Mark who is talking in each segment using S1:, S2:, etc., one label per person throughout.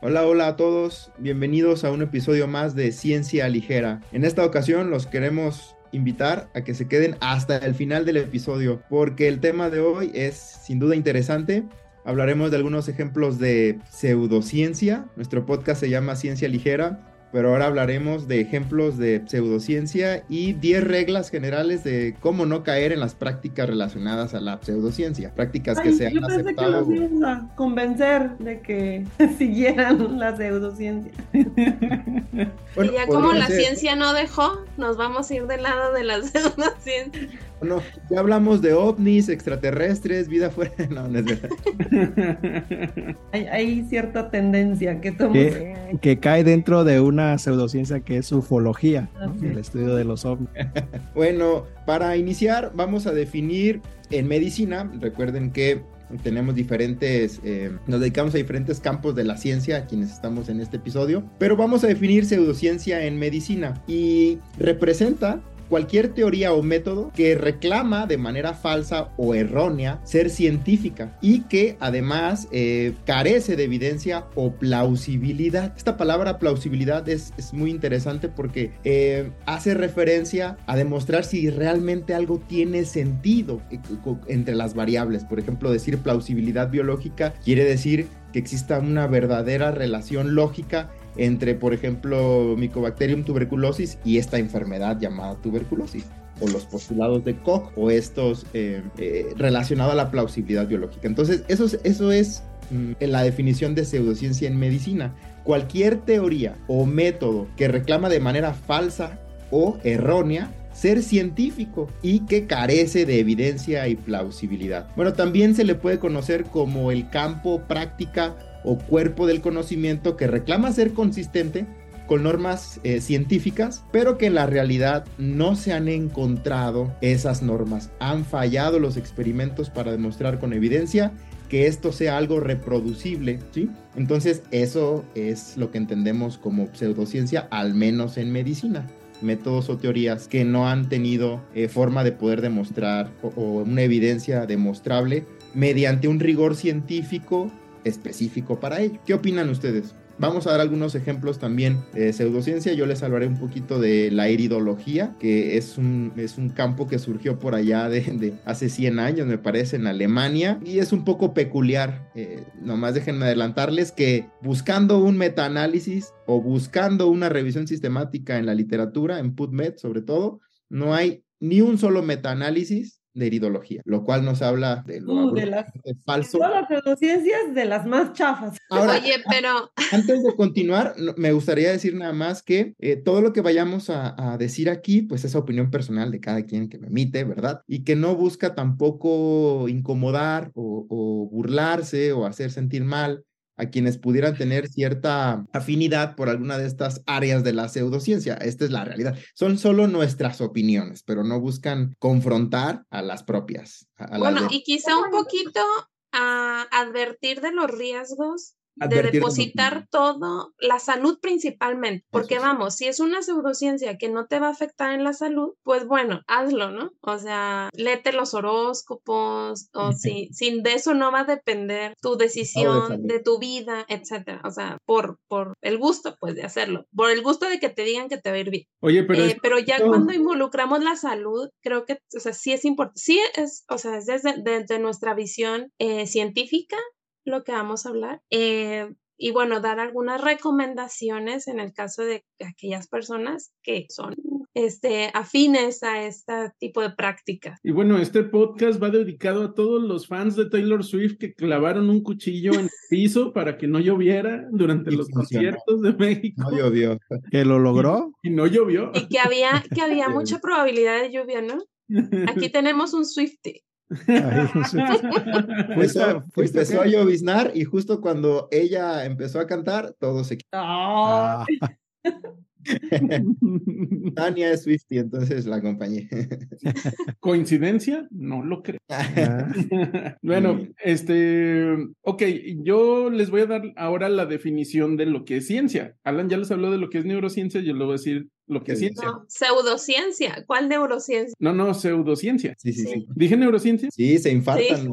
S1: Hola, hola a todos, bienvenidos a un episodio más de Ciencia Ligera. En esta ocasión los queremos invitar a que se queden hasta el final del episodio, porque el tema de hoy es sin duda interesante. Hablaremos de algunos ejemplos de pseudociencia. Nuestro podcast se llama Ciencia Ligera pero ahora hablaremos de ejemplos de pseudociencia y 10 reglas generales de cómo no caer en las prácticas relacionadas a la pseudociencia. Prácticas que se han aceptado.
S2: Que los a convencer de que siguieran la pseudociencia.
S3: y ya como la ciencia no dejó, nos vamos a ir del lado de la pseudociencia.
S1: Bueno, ya hablamos de ovnis, extraterrestres, vida fuera. No, no es verdad.
S2: hay, cierta tendencia que,
S4: que, que cae dentro de una pseudociencia que es ufología, el estudio de los ovnis.
S1: bueno, para iniciar, vamos a definir en medicina. Recuerden que tenemos diferentes, eh, nos dedicamos a diferentes campos de la ciencia, quienes estamos en este episodio, pero vamos a definir pseudociencia en medicina y representa cualquier teoría o método que reclama de manera falsa o errónea ser científica y que además eh, carece de evidencia o plausibilidad. Esta palabra plausibilidad es, es muy interesante porque eh, hace referencia a demostrar si realmente algo tiene sentido eh, entre las variables. Por ejemplo, decir plausibilidad biológica quiere decir que exista una verdadera relación lógica entre, por ejemplo, Mycobacterium tuberculosis y esta enfermedad llamada tuberculosis o los postulados de Koch o estos eh, eh, relacionados a la plausibilidad biológica. Entonces, eso es, eso es mm, la definición de pseudociencia en medicina. Cualquier teoría o método que reclama de manera falsa o errónea ser científico y que carece de evidencia y plausibilidad. Bueno, también se le puede conocer como el campo práctica o cuerpo del conocimiento que reclama ser consistente con normas eh, científicas, pero que en la realidad no se han encontrado esas normas. Han fallado los experimentos para demostrar con evidencia que esto sea algo reproducible, ¿sí? Entonces, eso es lo que entendemos como pseudociencia, al menos en medicina. Métodos o teorías que no han tenido eh, forma de poder demostrar o una evidencia demostrable mediante un rigor científico específico para ello. ¿Qué opinan ustedes? Vamos a dar algunos ejemplos también de pseudociencia. Yo les hablaré un poquito de la iridología, que es un, es un campo que surgió por allá de, hace 100 años, me parece, en Alemania. Y es un poco peculiar. Eh, nomás déjenme adelantarles que buscando un metaanálisis o buscando una revisión sistemática en la literatura, en PubMed sobre todo, no hay ni un solo metaanálisis de iridología, lo cual nos habla de lo
S2: uh, de las, falso. Todas las pseudociencias de las más chafas.
S3: Oye, pero...
S1: Antes de continuar, me gustaría decir nada más que eh, todo lo que vayamos a, decir aquí, pues es opinión personal de cada quien que me emite, ¿verdad? Y que no busca tampoco incomodar o burlarse o hacer sentir mal a quienes pudieran tener cierta afinidad por alguna de estas áreas de la pseudociencia. Esta es la realidad. Son solo nuestras opiniones, pero no buscan confrontar a las propias.
S3: bueno, y quizá un poquito a advertir de los riesgos de depositar todo, la salud principalmente, porque vamos, si es una pseudociencia que no te va a afectar en la salud, pues bueno, hazlo, ¿no? O sea, léete los horóscopos, o si sin de eso no va a depender tu decisión de tu vida, etcétera. O sea, por, por el gusto, pues, de hacerlo, por el gusto de que te digan que te va a ir bien.
S4: Oye, pero,
S3: eh, pero ya cuando involucramos la salud, creo que, o sea, sí es importante, sí es, o sea, es desde, desde nuestra visión eh, científica, lo que vamos a hablar. Eh, y bueno, dar algunas recomendaciones en el caso de aquellas personas que son este, afines a este tipo de prácticas.
S5: Y bueno, este podcast va dedicado a todos los fans de Taylor Swift que clavaron un cuchillo en el piso para que no lloviera durante los conciertos de México.
S1: No llovió.
S4: ¿Que lo logró?
S5: Y, no llovió.
S3: Y que había, que había mucha probabilidad de lluvia, ¿no? Aquí tenemos un Swifty.
S1: empezó a lloviznar y justo cuando ella empezó a cantar, todo se quitó. Ah. Tania es Swifty, entonces la acompañé.
S5: ¿Coincidencia? No lo creo. Ah. bueno, este, ok, yo les voy a dar ahora la definición de lo que es ciencia. Alan ya les habló de lo que es neurociencia, yo les voy a decir lo que ciencia.
S3: No, pseudociencia. ¿Cuál neurociencia?
S5: No, no, pseudociencia.
S1: Sí, sí, sí.
S5: ¿Dije neurociencia?
S1: Sí, se infartan.
S3: Sí.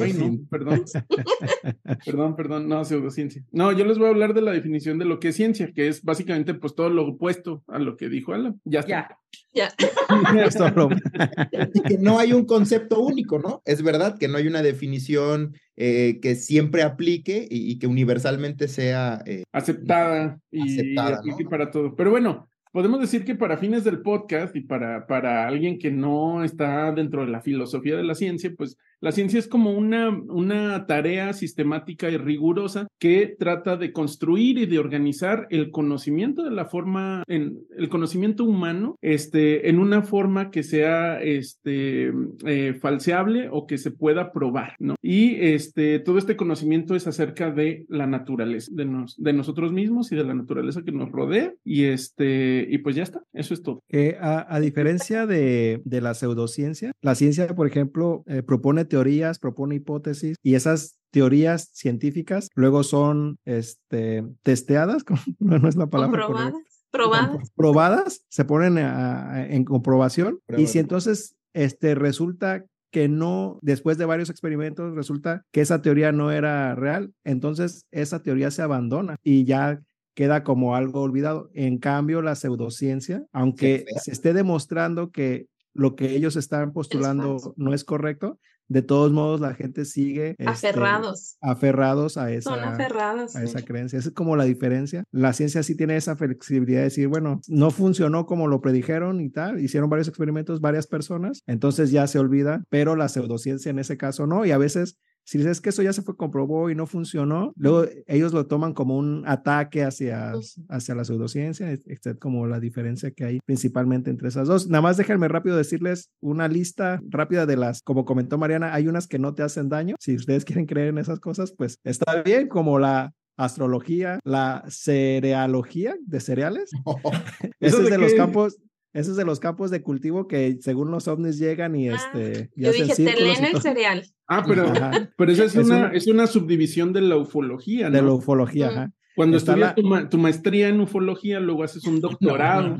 S5: Ay, no, perdón. perdón, perdón, no, pseudociencia. No, yo les voy a hablar de la definición de lo que es ciencia, que es básicamente pues todo lo opuesto a lo que dijo Alan. Ya está.
S2: Ya.
S3: Ya.
S1: Que no hay un concepto único, ¿no? Es verdad que no hay una definición eh, que siempre aplique y, y que universalmente sea eh,
S5: Aceptada y
S1: Aceptada,
S5: para todo. Pero bueno, podemos decir que para fines del podcast y para, para alguien que no está dentro de la filosofía de la ciencia, pues la ciencia es como una, una tarea sistemática y rigurosa que trata de construir y de organizar el conocimiento de la forma, en, el conocimiento humano, este, en una forma que sea este, eh, falseable o que se pueda probar, ¿no? Y este, todo este conocimiento es acerca de la naturaleza, de, nos, de nosotros mismos y de la naturaleza que nos rodea. Y este, y pues ya está, eso es todo.
S4: Que a, a diferencia de, de la pseudociencia, la ciencia, por ejemplo, eh, propone teorías, propone hipótesis y esas teorías científicas luego son este, testeadas, no, no es la palabra correcta.
S3: Comprobadas. Probadas.
S4: probadas, se ponen a- a- en comprobación y si entonces este, resulta que no, después de varios experimentos, resulta que esa teoría no era real, entonces esa teoría se abandona y ya queda como algo olvidado. En cambio, la pseudociencia, aunque se esté demostrando que lo que ellos están postulando
S3: falso.
S4: no es correcto, de todos modos la gente sigue este,
S3: Aferrados.
S4: aferrados a esa,
S3: Son aferrados.
S4: a esa creencia. Esa es como la diferencia. La ciencia sí tiene esa flexibilidad de decir, bueno, no funcionó como lo predijeron y tal, hicieron varios experimentos, varias personas, entonces ya se olvida, pero la pseudociencia en ese caso no, y a veces... Si dices que eso ya se fue, comprobó y no funcionó, luego ellos lo toman como un ataque hacia, hacia la pseudociencia, etc. como la diferencia que hay principalmente entre esas dos. Nada más déjenme rápido decirles una lista rápida de las, como comentó Mariana, hay unas que no te hacen daño. Si ustedes quieren creer en esas cosas, pues está bien, como la astrología, la cerealogía de cereales.
S5: ¿Eso
S4: Ese es
S5: de
S4: de los campos, ese es de los campos de cultivo que según los ovnis llegan y
S3: Ah,
S4: este y
S3: Yo
S4: hacen
S3: dije, te leen
S4: y
S3: el cereal.
S5: Ah, pero,
S4: Ajá,
S5: pero esa es,
S4: Es
S5: una,
S4: una-
S5: es una subdivisión de la ufología, ¿no?
S4: de la ufología,
S3: Mm.
S4: ajá.
S5: Cuando
S4: Está
S5: estudias
S4: la-
S5: tu, ma- tu maestría en ufología, luego haces un doctorado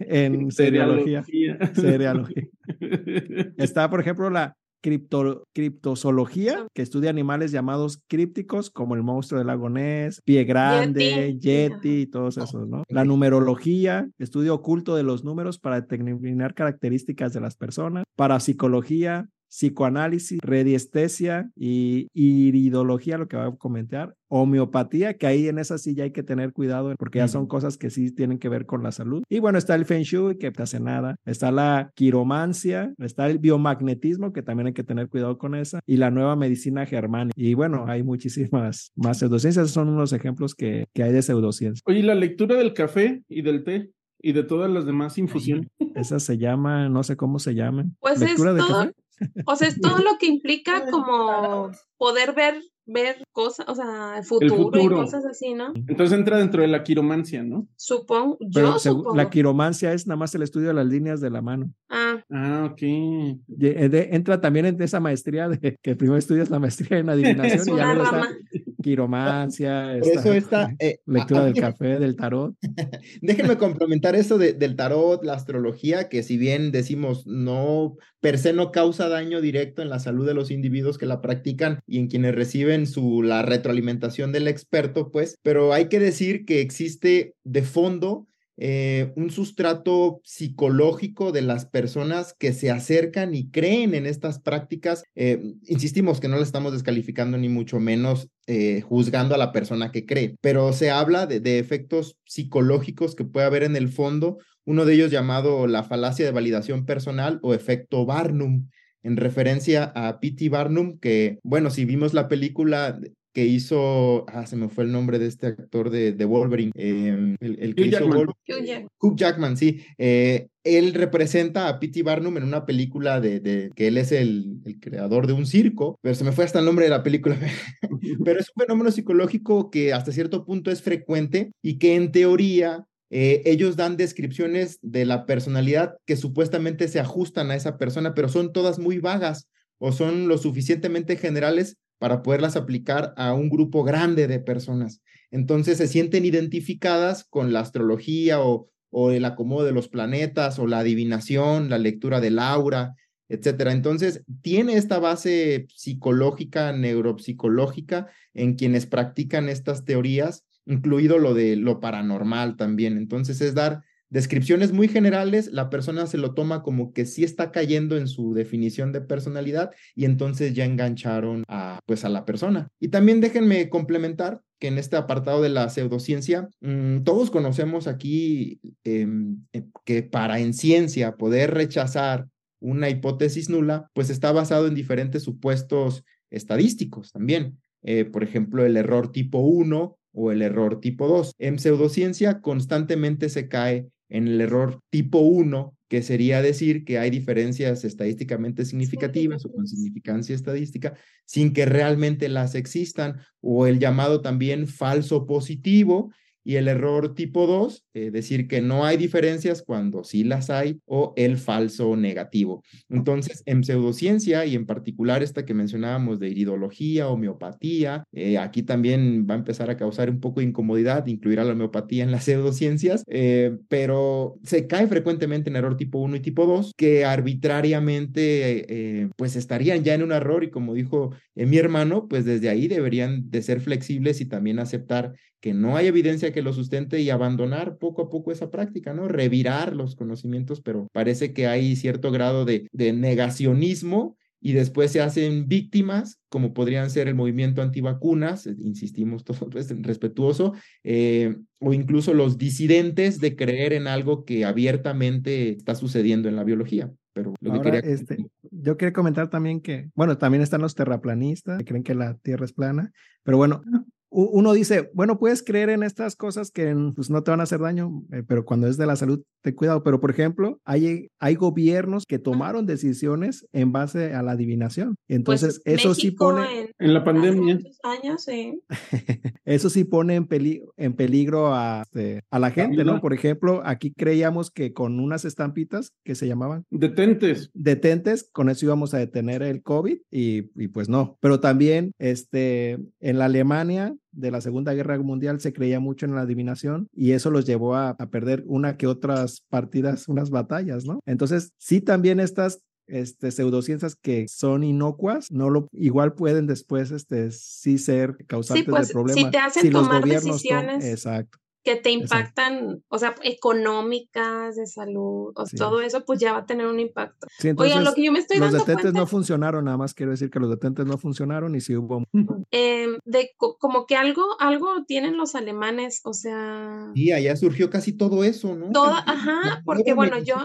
S4: en cerealogía.
S5: cerealogía.
S4: Cerealogía. Está, por ejemplo, la cripto, criptozoología, que estudia animales llamados crípticos, como el monstruo del lago Ness, pie grande,
S3: Yeti.
S4: yeti, y todos esos, ¿no? La numerología, estudio oculto de los números para determinar características de las personas. Parapsicología, psicoanálisis, radiestesia y iridología, lo que va a comentar, homeopatía, que ahí en esa sí ya hay que tener cuidado porque ya son cosas que sí tienen que ver con la salud. Y bueno, está el Feng Shui, que no hace nada, está la quiromancia, está el biomagnetismo, que también hay que tener cuidado con esa, y la nueva medicina germánica. Y bueno, hay muchísimas más pseudociencias, esos son unos ejemplos que, que hay de pseudociencia.
S5: Oye, la lectura del café y del té y de todas las demás infusiones.
S4: Esa se llama, no sé cómo se llaman.
S3: Pues es
S4: ¿Lectura de
S3: todo,
S4: café?
S3: O sea, es todo lo que implica como poder ver, ver cosas, o sea, el futuro, y
S5: futuro.
S3: cosas así, ¿no?
S5: Entonces entra dentro de la quiromancia, ¿no?
S3: Supongo,
S4: Pero
S3: yo supongo.
S4: la quiromancia es nada más el estudio de las líneas de la mano.
S3: Ah,
S5: Ah, ok.
S4: De- entra también en esa maestría de que primero estudias la maestría en adivinación
S3: es
S4: y ya luego está. Quiromancia, esta
S1: eso está. eh,
S4: lectura
S1: a- a
S4: del café, del tarot.
S1: Déjenme complementar eso de- del tarot, la astrología, que si bien decimos no, per se no causa daño directo en la salud de los individuos que la practican y en quienes reciben su, la retroalimentación del experto, pues, pero hay que decir que existe de fondo eh, un sustrato psicológico de las personas que se acercan y creen en estas prácticas. Eh, insistimos que no le estamos descalificando ni mucho menos eh, juzgando a la persona que cree, pero se habla de, de efectos psicológicos que puede haber en el fondo, uno de ellos llamado la falacia de validación personal o efecto Barnum, en referencia a P.T. Barnum, que, bueno, si vimos la película que hizo, ah, se me fue el nombre de este actor de, de Wolverine, eh, el, el que
S5: Hugh
S1: hizo
S5: Jackman.
S1: Wolverine.
S3: Hugh Jack-
S1: Hugh Jackman, sí. Eh, él representa a P.T. Barnum en una película de, de que él es el, el creador de un circo, pero se me fue hasta el nombre de la película. pero es un fenómeno psicológico que hasta cierto punto es frecuente y que en teoría eh, ellos dan descripciones de la personalidad que supuestamente se ajustan a esa persona, pero son todas muy vagas o son lo suficientemente generales para poderlas aplicar a un grupo grande de personas. Entonces se sienten identificadas con la astrología o, el acomodo de los planetas, o la adivinación, la lectura del aura, etcétera. Entonces, tiene esta base psicológica, neuropsicológica, en quienes practican estas teorías, incluido lo de lo paranormal también. Entonces, es dar descripciones muy generales, la persona se lo toma como que sí está cayendo en su definición de personalidad y entonces ya engancharon a pues a la persona. Y también déjenme complementar que en este apartado de la pseudociencia, mm, todos conocemos aquí em, eh, que para en ciencia poder rechazar una hipótesis nula, pues está basado en diferentes supuestos estadísticos también. Eh, por ejemplo, el error tipo 1 o el error tipo 2. En pseudociencia constantemente se cae en el error tipo 1, que sería decir que hay diferencias estadísticamente significativas o con significancia estadística sin que realmente las existan, o el llamado también falso positivo, y el error tipo 2, eh, decir que no hay diferencias cuando sí las hay, o el falso negativo. Entonces, en pseudociencia y en particular esta que mencionábamos de iridología, homeopatía, eh, aquí también va a empezar a causar un poco de incomodidad incluir a la homeopatía en las pseudociencias, eh, pero se cae frecuentemente en error tipo 1 y tipo 2, que arbitrariamente pues estarían ya en un error y como dijo mi hermano, pues desde ahí deberían de ser flexibles y también aceptar que no hay evidencia que lo sustente y abandonar poco a poco esa práctica, ¿no? Revirar los conocimientos, pero parece que hay cierto grado de, negacionismo y después se hacen víctimas, como podrían ser el movimiento antivacunas, eh, insistimos todo pues, respetuoso, eh, o incluso los disidentes de creer en algo que abiertamente está sucediendo en la biología. Pero lo que quería...
S4: Este, yo quería comentar también que, bueno, también están los terraplanistas que creen que la Tierra es plana, pero bueno, uno dice, bueno, puedes creer en estas cosas que pues, no te van a hacer daño, eh, pero cuando es de la salud, ten cuidado. Pero, por ejemplo, hay, hay gobiernos que tomaron decisiones en base a la adivinación. Pues, Entonces, eso sí pone...
S5: En, la pandemia.
S3: Años, sí.
S4: eso sí pone en, en peligro a, este, a la gente, ¿no? Por ejemplo, aquí creíamos que con unas estampitas que se llamaban...
S5: Detentes.
S4: Detentes, con eso íbamos a detener el COVID y, y pues no. Pero también, este, en la Alemania de la Segunda Guerra Mundial se creía mucho en la adivinación y eso los llevó a, perder una que otras partidas, unas batallas, ¿no? Entonces, sí también estas este, pseudociencias que son inocuas, no lo, igual pueden después este, sí ser causantes de pues, problemas.
S3: Si te hacen tomar decisiones.
S4: exacto
S3: que te impactan, o sea, económicas, de salud, o todo eso, pues ya va a tener un impacto.
S4: Oigan, lo que yo me estoy los detentes no funcionaron, nada más quiero decir que los detentes no funcionaron y sí hubo...
S3: Em, de, como que algo, algo tienen los alemanes, o sea...
S1: Y allá surgió casi todo eso, ¿no?
S3: Toda, ajá, porque bueno, yo,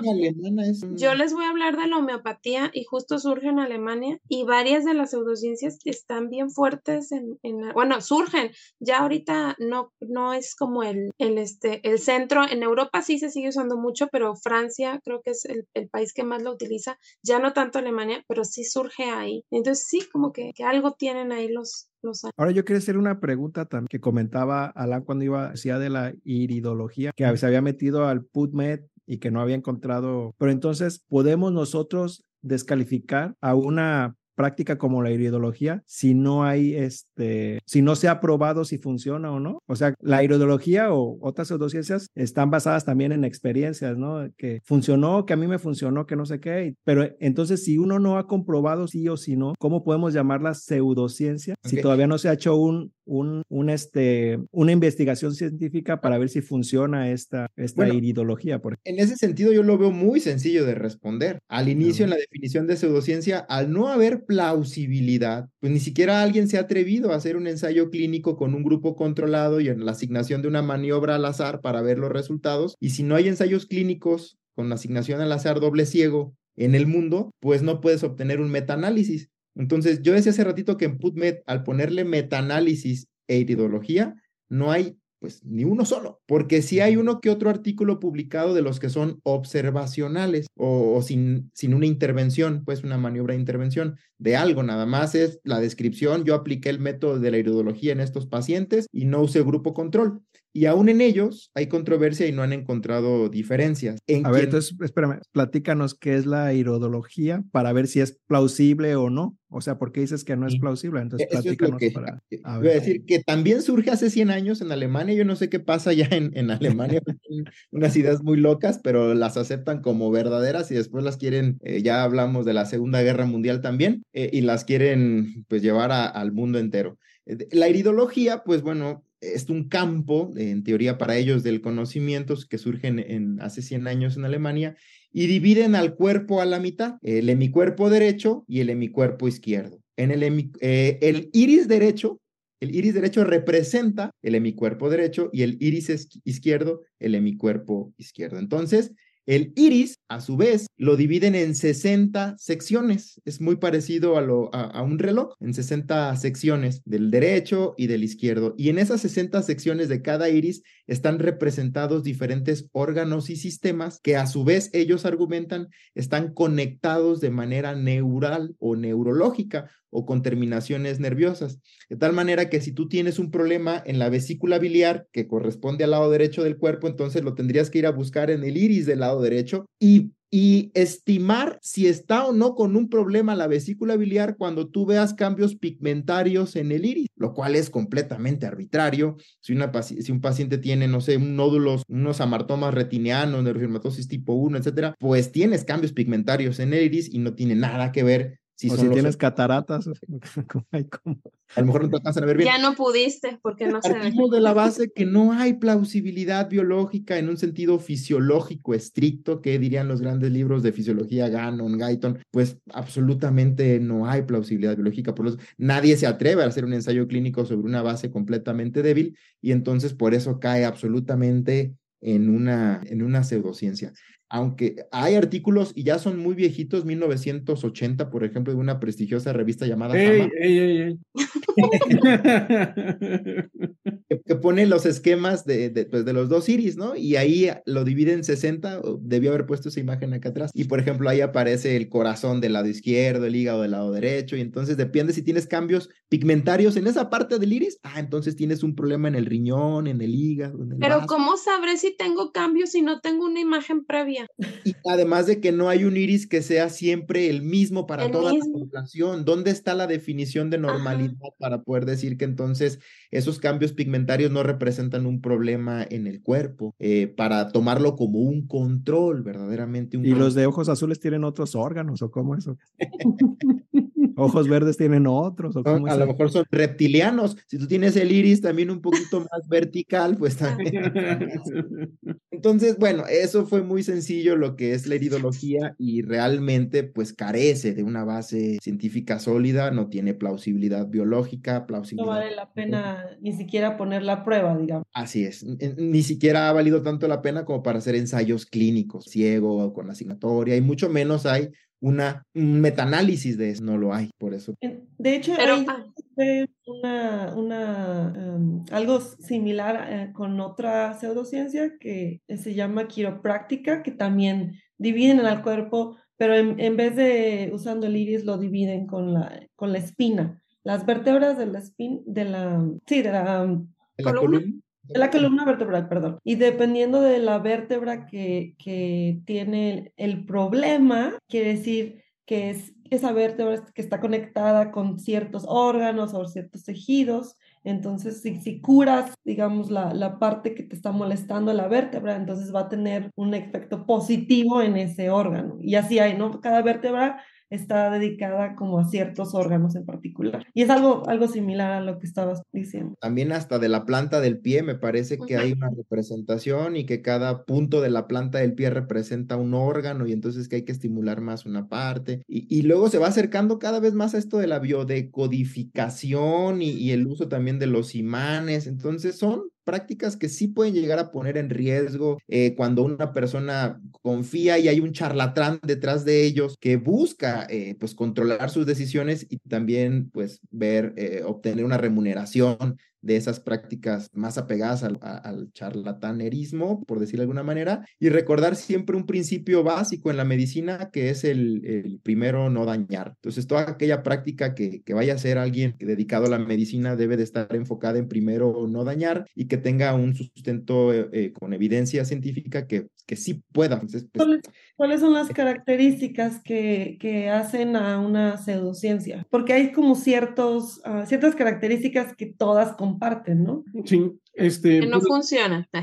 S3: yo les voy a hablar de la homeopatía y justo surge en Alemania y varias de las pseudociencias están bien fuertes en, en bueno, surgen, ya ahorita no, no es como el el, este, el centro. En Europa sí se sigue usando mucho, pero Francia creo que es el, país que más lo utiliza, ya no tanto Alemania, pero sí surge ahí. Entonces sí, como que, que algo tienen ahí los.
S4: Ahora yo quiero hacer una pregunta también que comentaba Alan cuando iba, decía de la iridología, que se había metido al PubMed y que no había encontrado, pero entonces podemos nosotros descalificar a una práctica como la iridología si no hay este, si no se ha probado si funciona o no. O sea, la iridología o otras pseudociencias están basadas también en experiencias, ¿no? Que funcionó, que a mí me funcionó, que no sé qué. Pero entonces, si uno no ha comprobado sí o sí no, ¿cómo podemos llamarla pseudociencia si todavía no se ha hecho un, un, un, este, una investigación científica para ver si funciona esta, esta iridología? Por
S1: en ese sentido, yo lo veo muy sencillo de responder. Al inicio, en la definición de pseudociencia, al no haber plausibilidad, pues ni siquiera alguien se ha atrevido a hacer un ensayo clínico con un grupo controlado y en la asignación de una maniobra al azar para ver los resultados. Y si no hay ensayos clínicos con asignación al azar doble ciego en el mundo, pues no puedes obtener un metaanálisis. Entonces, yo decía hace ratito que en PubMed, al ponerle metaanálisis e iridología, no hay pues ni uno solo, porque si hay uno que otro artículo publicado de los que son observacionales o, sin, sin una intervención, pues una maniobra de intervención. de algo, nada más es la descripción, yo apliqué el método de la iridología en estos pacientes y no usé grupo control. Y aún en ellos hay controversia y no han encontrado diferencias.
S4: a ver, entonces, espérame, platícanos qué es la iridología para ver si es plausible o no. O sea, ¿por qué dices que no es plausible? Entonces, platícanos para...
S1: A Voy a decir que también surge hace 100 años en Alemania. Yo no sé qué pasa ya en, en Alemania. unas ideas muy locas, pero las aceptan como verdaderas y después las quieren, eh, ya hablamos de la Segunda Guerra Mundial también, eh, y las quieren pues llevar al mundo entero. Eh, la iridología, pues bueno, es un campo, en teoría para ellos, del conocimiento que surge en, hace 100 años en Alemania y dividen al cuerpo a la mitad, el hemicuerpo derecho y el hemicuerpo izquierdo. En el, eh, el iris derecho, el iris derecho representa el hemicuerpo derecho y el iris izquierdo el hemicuerpo izquierdo. Entonces, el iris, a su vez, lo dividen en 60 secciones. Es muy parecido a, lo, a, un reloj, en 60 secciones del derecho y del izquierdo. Y en esas 60 secciones de cada iris están representados diferentes órganos y sistemas que a su vez ellos argumentan están conectados de manera neural o neurológica o con terminaciones nerviosas. De tal manera que si tú tienes un problema en la vesícula biliar que corresponde al lado derecho del cuerpo, entonces lo tendrías que ir a buscar en el iris del lado derecho y estimar si está o no con un problema la vesícula biliar cuando tú veas cambios pigmentarios en el iris, lo cual es completamente arbitrario. Si, un paciente tiene, no sé, un nódulos, unos amartomas retinianos, neurofilmatosis tipo 1, etcétera, pues tienes cambios pigmentarios en el iris y no tiene nada que ver
S4: si o si tienes cataratas,
S1: a lo mejor no te alcanzan a ver bien.
S3: Ya no pudiste porque no se
S1: Partimos de la base que no hay plausibilidad biológica en un sentido fisiológico estricto, que dirían los grandes libros de fisiología Gannon, Guyton, pues absolutamente no hay plausibilidad biológica, por eso nadie se atreve a hacer un ensayo clínico sobre una base completamente débil y entonces por eso cae absolutamente en una, en una pseudociencia aunque hay artículos y ya son muy viejitos, 1980, por ejemplo, de una prestigiosa revista llamada que, pone los esquemas de, de, pues, de, los dos iris, ¿no? Y ahí lo divide en 60, debió haber puesto esa imagen acá atrás. Y por ejemplo, ahí aparece el corazón del lado izquierdo, el hígado del lado derecho, y entonces depende si tienes cambios pigmentarios en esa parte del iris, ah, entonces tienes un problema en el riñón, en el hígado. En el
S3: Pero ¿cómo sabré si tengo cambios si no tengo una imagen previa?
S1: Y además de que no hay un iris que sea siempre el mismo para toda la población. ¿Dónde está la definición de normalidad para poder decir que entonces esos cambios pigmentarios no representan un problema en el cuerpo? Eh, para tomarlo como un control, verdaderamente.
S4: ¿Y los de ojos azules tienen otros órganos o cómo eso? Ojos verdes tienen otros. ¿o
S1: a lo mejor son reptilianos. Si tú tienes el iris también un poquito más vertical, pues también. Entonces, bueno, eso fue muy sencillo lo que es la iridología y realmente pues carece de una base científica sólida, no tiene plausibilidad biológica, plausibilidad.
S2: No vale la pena ni siquiera poner la prueba, digamos.
S1: Así es, ni siquiera ha valido tanto la pena como para hacer ensayos clínicos, ciego, con asignatoria, y mucho menos hay una, un metaanálisis de eso, no lo hay, por eso.
S2: De hecho, hay una, una em, algo similar eh, con otra pseudociencia que se llama quiropráctica, que también dividen el cuerpo, pero en, vez de usando el iris, lo dividen con la, con la espina. Las vértebras de la espina, de la, sí, de la, columna la columna vertebral, perdón. Y dependiendo de la vértebra que, que tiene el, problema, quiere decir que es esa vértebra que está conectada con ciertos órganos o ciertos tejidos. Entonces, si, si curas, digamos, la, la, parte que te está molestando la vértebra, entonces va a tener un efecto positivo en ese órgano. Y así hay, ¿no? Cada vértebra está dedicada como a ciertos órganos en particular. Y es algo, algo similar a lo que estabas diciendo.
S1: También hasta de la planta del pie me parece que hay una representación y que cada punto de la planta del pie representa un órgano y entonces que hay que estimular más una parte. Y, y luego se va acercando cada vez más a esto de la biodecodificación y, y el uso también de los imanes. Entonces son prácticas que sí pueden llegar a poner en riesgo eh, cuando una persona confía y hay un charlatán detrás de ellos que busca eh, pues controlar sus decisiones y también pues ver, eh, obtener una remuneración de esas prácticas más apegadas al, al charlatanerismo, por decirlo de alguna manera, y recordar siempre un principio básico en la medicina que es el, el primero no dañar. Entonces, toda aquella práctica que, que vaya a ser alguien dedicado a la medicina debe de estar enfocada en primero no dañar y que tenga un sustento eh, eh, con evidencia científica que, que sí pueda. Entonces,
S2: pues, ¿Cuáles, son las características que, que, hacen a una pseudociencia? Porque hay como ciertos, uh, ciertas características que todas comparten, ¿no?
S5: Sí, este...
S3: Que no pues, funciona.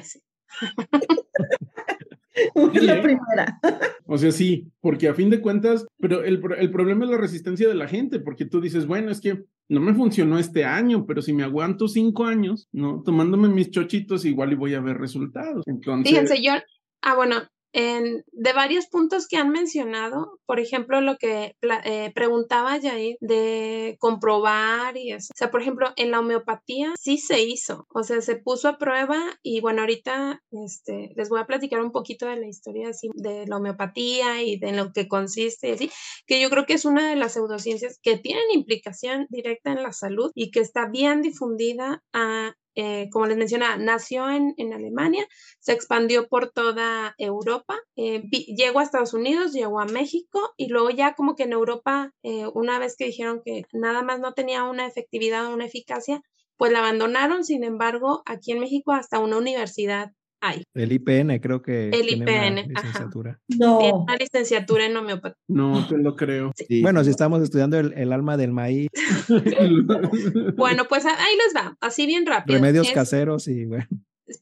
S2: es la primera.
S5: O sea, sí, porque a fin de cuentas, pero el, el, problema es la resistencia de la gente, porque tú dices, bueno, es que no me funcionó este año, pero si me aguanto cinco años, ¿no? Tomándome mis chochitos, igual y voy a ver resultados. Entonces...
S3: Fíjense, yo, ah, bueno, en, de varios puntos que han mencionado, por ejemplo, lo que eh, preguntaba Yair de comprobar y eso. O sea, por ejemplo, en la homeopatía sí se hizo, o sea, se puso a prueba y bueno, ahorita este, les voy a platicar un poquito de la historia así, de la homeopatía y de lo que consiste, así, que yo creo que es una de las pseudociencias que tienen implicación directa en la salud y que está bien difundida a eh, como les mencionaba, nació en, en, Alemania, se expandió por toda Europa, eh, llegó a Estados Unidos, llegó a México y luego ya como que en Europa, eh, una vez que dijeron que nada más no tenía una efectividad o una eficacia, pues la abandonaron, sin embargo, aquí en México hasta una universidad
S4: el IPN creo que
S3: el IPN,
S4: licenciatura.
S2: No.
S3: una licenciatura en homeopatía.
S5: No, te lo creo.
S4: Bueno, si estamos estudiando el, alma del maíz.
S3: bueno, pues ahí les va, así bien rápido.
S4: Remedios caseros y bueno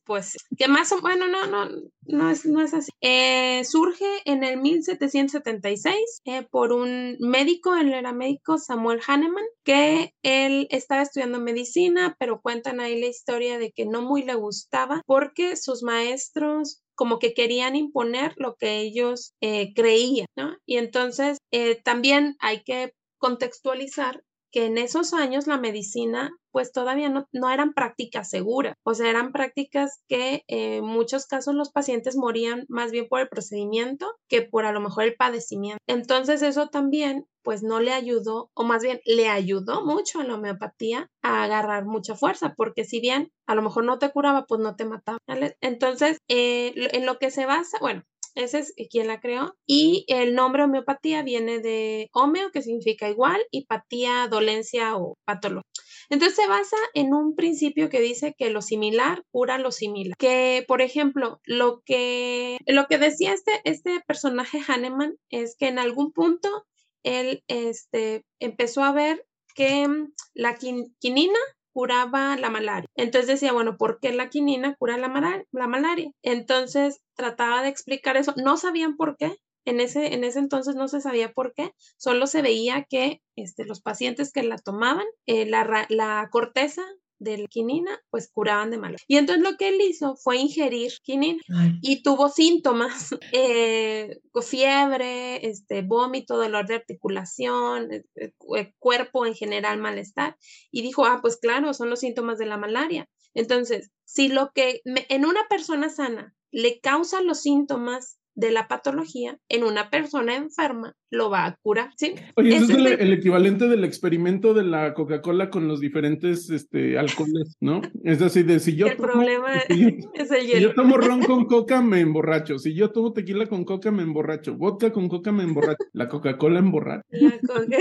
S3: pues, que más o bueno, no, no, no es, no es así. Eh, surge en el 1776 eh, por un médico, él era médico, Samuel Hahnemann, que él estaba estudiando medicina, pero cuentan ahí la historia de que no muy le gustaba porque sus maestros como que querían imponer lo que ellos eh, creían, ¿no? Y entonces también hay que contextualizar que en esos años la medicina pues todavía no, no eran prácticas seguras, o sea, eran prácticas que eh, en muchos casos los pacientes morían más bien por el procedimiento que por a lo mejor el padecimiento. Entonces eso también pues no le ayudó, o más bien le ayudó mucho a la homeopatía a agarrar mucha fuerza, porque si bien a lo mejor no te curaba, pues no te mataba. Entonces, eh, en lo que se basa, bueno, ese es quien la creó. Y el nombre homeopatía viene de homeo, que significa igual, y patía, dolencia o patología. Entonces se basa en un principio que dice que lo similar cura lo similar. Que, por ejemplo, lo que, lo que decía este, este personaje Hahnemann es que en algún punto él este, empezó a ver que la quinina curaba la malaria. Entonces decía, bueno, ¿por qué la quinina cura la, la malaria? Entonces trataba de explicar eso. No sabían por qué. En ese, en ese entonces no se sabía por qué, solo se veía que este, los pacientes que la tomaban, eh, la corteza de la quinina, pues curaban de malaria. Y entonces lo que él hizo fue ingerir quinina y tuvo síntomas, eh, fiebre, este, vómito, dolor de articulación, eh, eh, cuerpo en general, malestar. Y dijo, ah, pues claro, son los síntomas de la malaria. Entonces, si lo que en una persona sana le causa los síntomas de la patología en una persona enferma lo va a curar, ¿sí?
S5: Oye, eso es el, equivalente del experimento de la Coca-Cola con los diferentes este, alcoholes, ¿no? Es así de si yo
S3: el problema es el hielo.
S5: Si yo tomo ron con coca me emborracho, si yo tomo tequila con coca me emborracho, vodka con coca me emborracho, la Coca-Cola emborracha.
S3: La coca.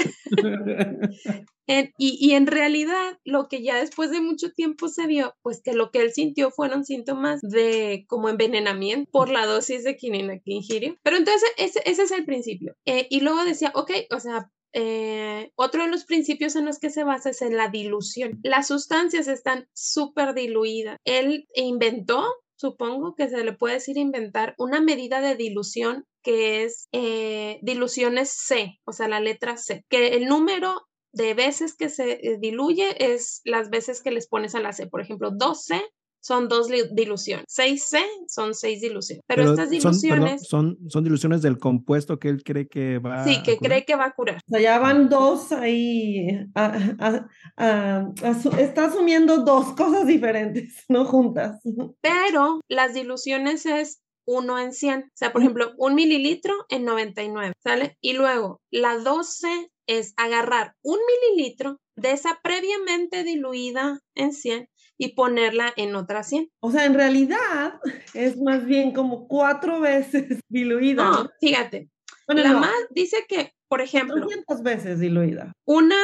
S3: Y, y en realidad lo que ya después de mucho tiempo se vio, pues que lo que él sintió fueron síntomas de como envenenamiento por la dosis de quinina que ingirió. Pero entonces ese, ese es el principio. Eh, y luego decía, ok, o sea, eh, otro de los principios en los que se basa es en la dilución. Las sustancias están súper diluidas. Él inventó, supongo que se le puede decir inventar, una medida de dilución que es eh, diluciones C, o sea, la letra C, que el número de veces que se eh, diluye es las veces que les pones a la C. Por ejemplo, 2C son dos diluciones. 6C son seis diluciones. Pero, estas diluciones.
S4: Son, son, diluciones del compuesto que él cree que va
S3: Sí, que cree que va a curar.
S2: O sea, ya van dos ahí. está asumiendo dos cosas diferentes, no juntas.
S3: Pero las diluciones es uno en 100. O sea, por ejemplo, un mililitro en 99, ¿sale? Y luego la 12 es agarrar un mililitro de esa previamente diluida en 100 y ponerla en otra 100.
S2: O sea, en realidad es más bien como cuatro veces diluida.
S3: No, fíjate. la más dice que, por ejemplo,
S2: 200 veces diluida.
S3: Una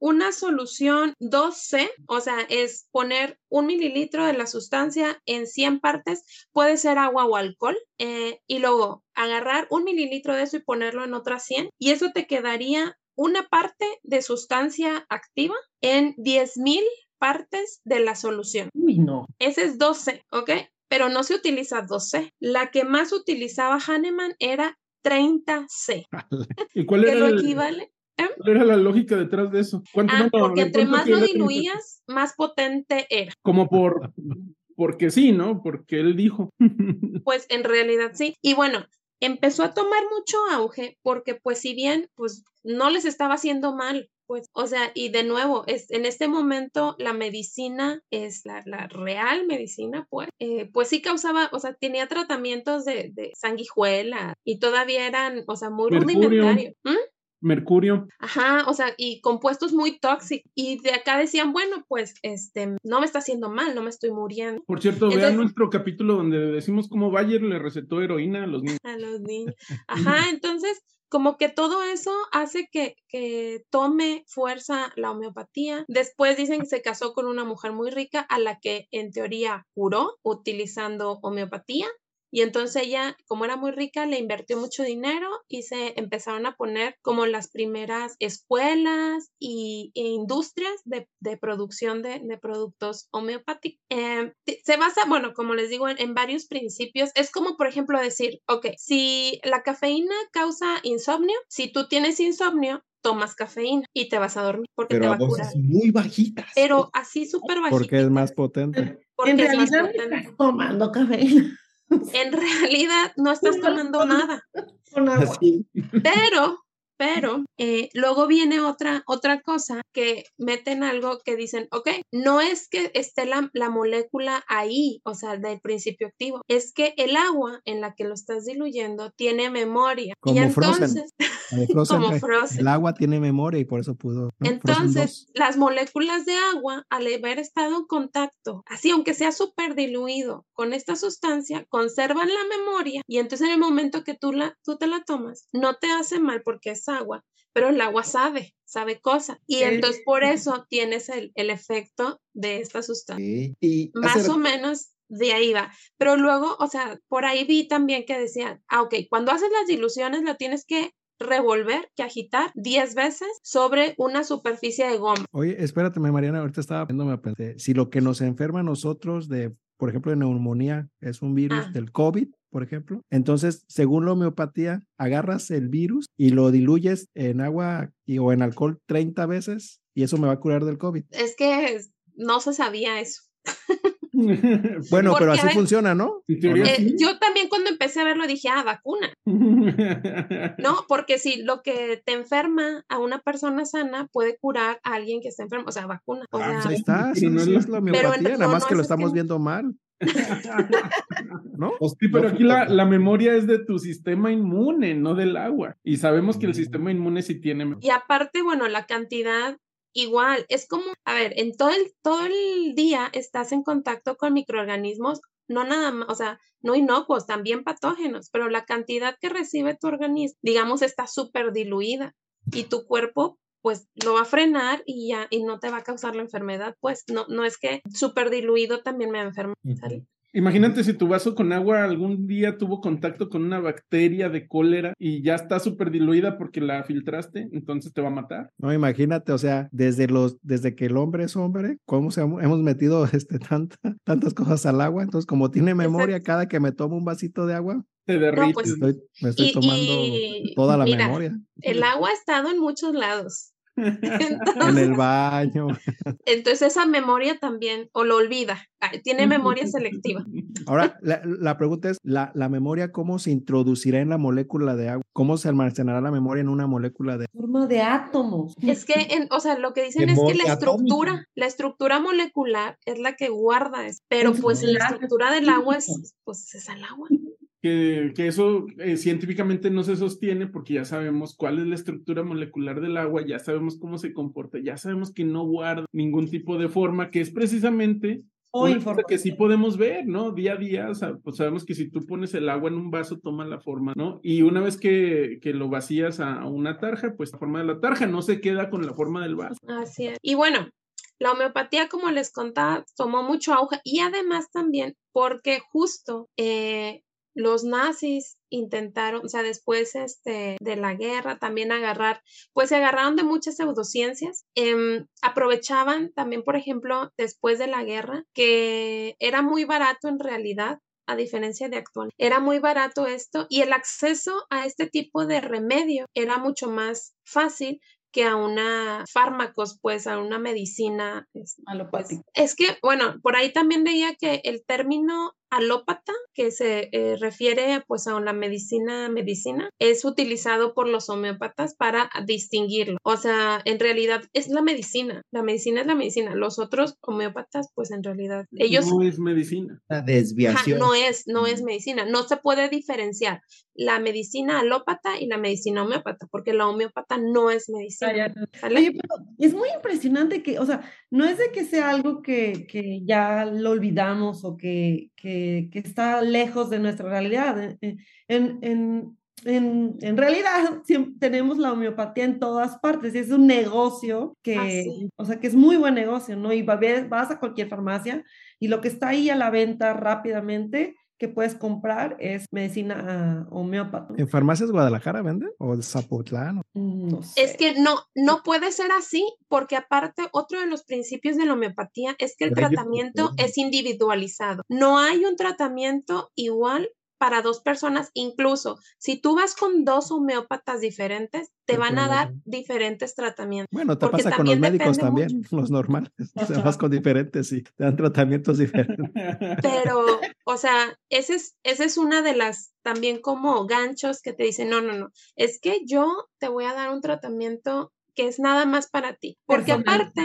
S3: una solución 2C, o sea, es poner un mililitro de la sustancia en 100 partes, puede ser agua o alcohol, eh, y luego agarrar un mililitro de eso y ponerlo en otra 100, y eso te quedaría una parte de sustancia activa en 10.000 partes de la solución.
S2: Uy, no.
S3: Ese es 12, ¿ok? Pero no se utiliza 12. La que más utilizaba Hahnemann era 30C.
S5: ¿Y cuál era
S3: que lo
S5: el,
S3: equivale? ¿eh?
S5: cuál era la lógica detrás de eso? ¿Cuánto
S3: Ah,
S5: no-
S3: porque entre más lo
S5: era
S3: diluías, más potente era.
S5: Como por, porque sí, ¿no? Porque él dijo.
S3: Pues en realidad sí. Y bueno, empezó a tomar mucho auge porque pues si bien pues no les estaba haciendo mal, pues, o sea, y de nuevo, es, en este momento la medicina es la, la real medicina, pues, eh, pues sí causaba, o sea, tenía tratamientos de, de sanguijuela y todavía eran, o sea, muy
S5: Mercurio.
S3: rudimentarios. ¿Mm?
S5: Mercurio.
S3: Ajá, o sea, y compuestos muy tóxicos. Y de acá decían, bueno, pues, este, no me está haciendo mal, no me estoy muriendo
S5: Por cierto, vean
S3: Entonces-
S5: nuestro capítulo donde decimos cómo Bayer le recetó heroína a los niños.
S3: a los niños. Ajá, entonces, como que todo eso hace que, que tome fuerza la homeopatía. Después dicen que se casó con una mujer muy rica a la que en teoría curó utilizando homeopatía. Y entonces ella, como era muy rica, le invirtió mucho dinero y se empezaron a poner como las primeras escuelas y, e industrias de, de producción de, de productos homeopáticos. Eh, se basa, bueno, como les digo, en, en varios principios. Es como, por ejemplo, decir, ok, si la cafeína causa insomnio, si tú tienes insomnio, tomas cafeína y te vas a dormir porque te
S1: Pero
S3: va
S1: a
S3: curar.
S1: voces muy bajitas.
S3: Pero así súper bajito.
S4: Porque es más potente.
S3: Porque
S2: en
S3: es más
S2: realidad
S3: potente.
S2: estás tomando cafeína
S3: En realidad no estás tomando nada.
S2: con agua.
S1: Así.
S3: Pero, pero, eh, luego viene otra, otra cosa que meten algo que dicen, ok, no es que esté la, la molécula ahí, o sea, del principio activo, es que el agua en la que lo estás diluyendo tiene memoria. y
S4: Como Frozen.
S3: entonces,
S4: Frozen,
S3: como
S4: eh,
S3: Frozen.
S4: El agua tiene memoria y por eso pudo. ¿no? Frozen
S3: Entonces,
S4: 2.
S3: las moléculas de agua, al haber estado en contacto, así aunque sea súper diluido con esta sustancia, conservan la memoria y entonces en el momento que tú, la, tú te la tomas, no te hace mal porque es agua, pero el agua sabe, sabe cosas. Y
S2: Sí.
S3: entonces por eso tienes el, el efecto de esta sustancia.
S1: Y
S3: Más o menos de ahí va. Pero luego, o sea, por ahí vi también que decían, ah, ok, cuando haces las diluciones lo tienes que revolver, que agitar 10 veces sobre una superficie de goma.
S4: Oye, espérate, Mariana, ahorita estaba viéndome a pensar, si lo que nos enferma a nosotros de, por ejemplo, de neumonía es un virus
S3: Ah.
S4: del COVID, por ejemplo, entonces, según la homeopatía, agarras el virus y lo diluyes en agua y, o en alcohol 30 veces y eso me va a curar del COVID.
S3: Es que no se sabía eso.
S4: Bueno, pero así
S3: ver,
S4: funciona, ¿no?
S3: Eh, yo también cuando empecé a verlo dije, ah, vacuna. No, porque si lo que te enferma a una persona sana puede curar a alguien que está enfermo, o sea, vacuna. O
S5: Ah,
S3: sea,
S4: Pues ahí está, sí,
S5: no es la-
S3: Pero
S4: homeopatía,
S3: en-
S4: nada
S3: no,
S4: más
S3: no,
S4: que lo
S3: que
S4: estamos viendo mal, ¿no?
S5: Sí, pero aquí la, la memoria es de tu sistema inmune, no del agua. Y sabemos
S4: Mm.
S5: que el sistema inmune sí tiene.
S3: Y aparte, bueno, la cantidad igual, es como, a ver, en todo el, todo el día estás en contacto con microorganismos, no nada más, o sea, no inocuos, también patógenos, pero la cantidad que recibe tu organismo, digamos, está súper diluida y tu cuerpo pues lo va a frenar y ya, y no te va a causar la enfermedad, pues no, no es que súper diluido también me va a.
S5: Imagínate si tu vaso con agua algún día tuvo contacto con una bacteria de cólera y ya está súper diluida porque la filtraste, entonces te va a matar.
S4: No, imagínate, o sea, desde los, desde que el hombre es hombre, cómo se hemos hemos metido este tanta, tantas cosas al agua. Entonces, como tiene memoria,
S3: Exacto.
S4: cada que me tomo un vasito de agua,
S5: Te derrites.
S3: pues,
S4: estoy, me estoy
S3: Y-
S4: tomando
S3: y
S4: toda la
S3: mira,
S4: memoria.
S3: El agua ha estado en muchos lados.
S4: En
S3: Entonces,
S4: el baño.
S3: entonces esa memoria también, o lo olvida, tiene memoria selectiva.
S4: Ahora, la, la pregunta es, ¿la, la memoria cómo se introducirá en la molécula de agua? ¿Cómo se almacenará la memoria en una molécula de
S2: Forma de átomos.
S3: Es que, en- o sea, lo que dicen es que la estructura,
S1: atómica.
S3: la estructura molecular es la que guarda eso, pero
S2: En
S3: pues la estructura del agua es, pues es el agua.
S5: Que, que eso eh, científicamente no se sostiene porque ya sabemos cuál es la estructura molecular del agua, ya sabemos cómo se comporta, ya sabemos que no guarda ningún tipo de forma, que es precisamente
S2: O información.
S5: que sí podemos ver, ¿no? Día a día, pues sabemos que si tú pones el agua en un vaso, toma la forma, ¿no? Y una vez que, que lo vacías a una tarja, pues la forma de la tarja no se queda con la forma del vaso.
S3: Así es. Y bueno, la homeopatía, como les contaba, tomó mucho auge y además también porque justo eh, los nazis intentaron, o sea, después este, de la guerra, también agarrar, pues se agarraron de muchas pseudociencias, em, aprovechaban también, por ejemplo, después de la guerra, que era muy barato en realidad a diferencia de actual. Era muy barato esto y el acceso a este tipo de remedio era mucho más fácil que a una fármacos, pues a una medicina
S2: pues, alopática.
S3: es que, bueno, por ahí también veía que el término alópata, que se eh, refiere pues a la medicina medicina, es utilizado por los homeópatas para distinguirlo. O sea, en realidad es la medicina, la medicina es la medicina. Los otros homeópatas pues en realidad ellos...
S5: No es medicina.
S1: La desviación.
S3: no es, no es medicina. No se puede diferenciar la medicina alópata y la medicina homeópata, porque la homeópata no es medicina.
S2: Oye, pero es muy impresionante que, o sea, no es de que sea algo que, que ya lo olvidamos o que, que que, está lejos de nuestra realidad. Eh, en, en, en, en realidad tenemos la homeopatía en todas partes y es un negocio que, o sea, que es muy buen negocio, ¿no? Y vas a cualquier farmacia y lo que está ahí a la venta rápidamente que puedes comprar es medicina uh, homeópata.
S4: ¿En farmacias Guadalajara venden? ¿O de Zapotlán?
S3: No sé. Es que no, no puede ser así, porque aparte, otro de los principios de la homeopatía es que el tratamiento es individualizado. No hay un tratamiento igual para dos personas, incluso si tú vas con dos homeópatas diferentes, te van a dar diferentes tratamientos.
S4: Bueno, te pasa con los médicos también, los normales. O vas con diferentes y te dan tratamientos diferentes.
S3: Pero, o sea, ese es, ese es una de las también como ganchos que te dicen, no, no, no, es que yo te voy a dar un tratamiento que es nada más para ti. Porque aparte,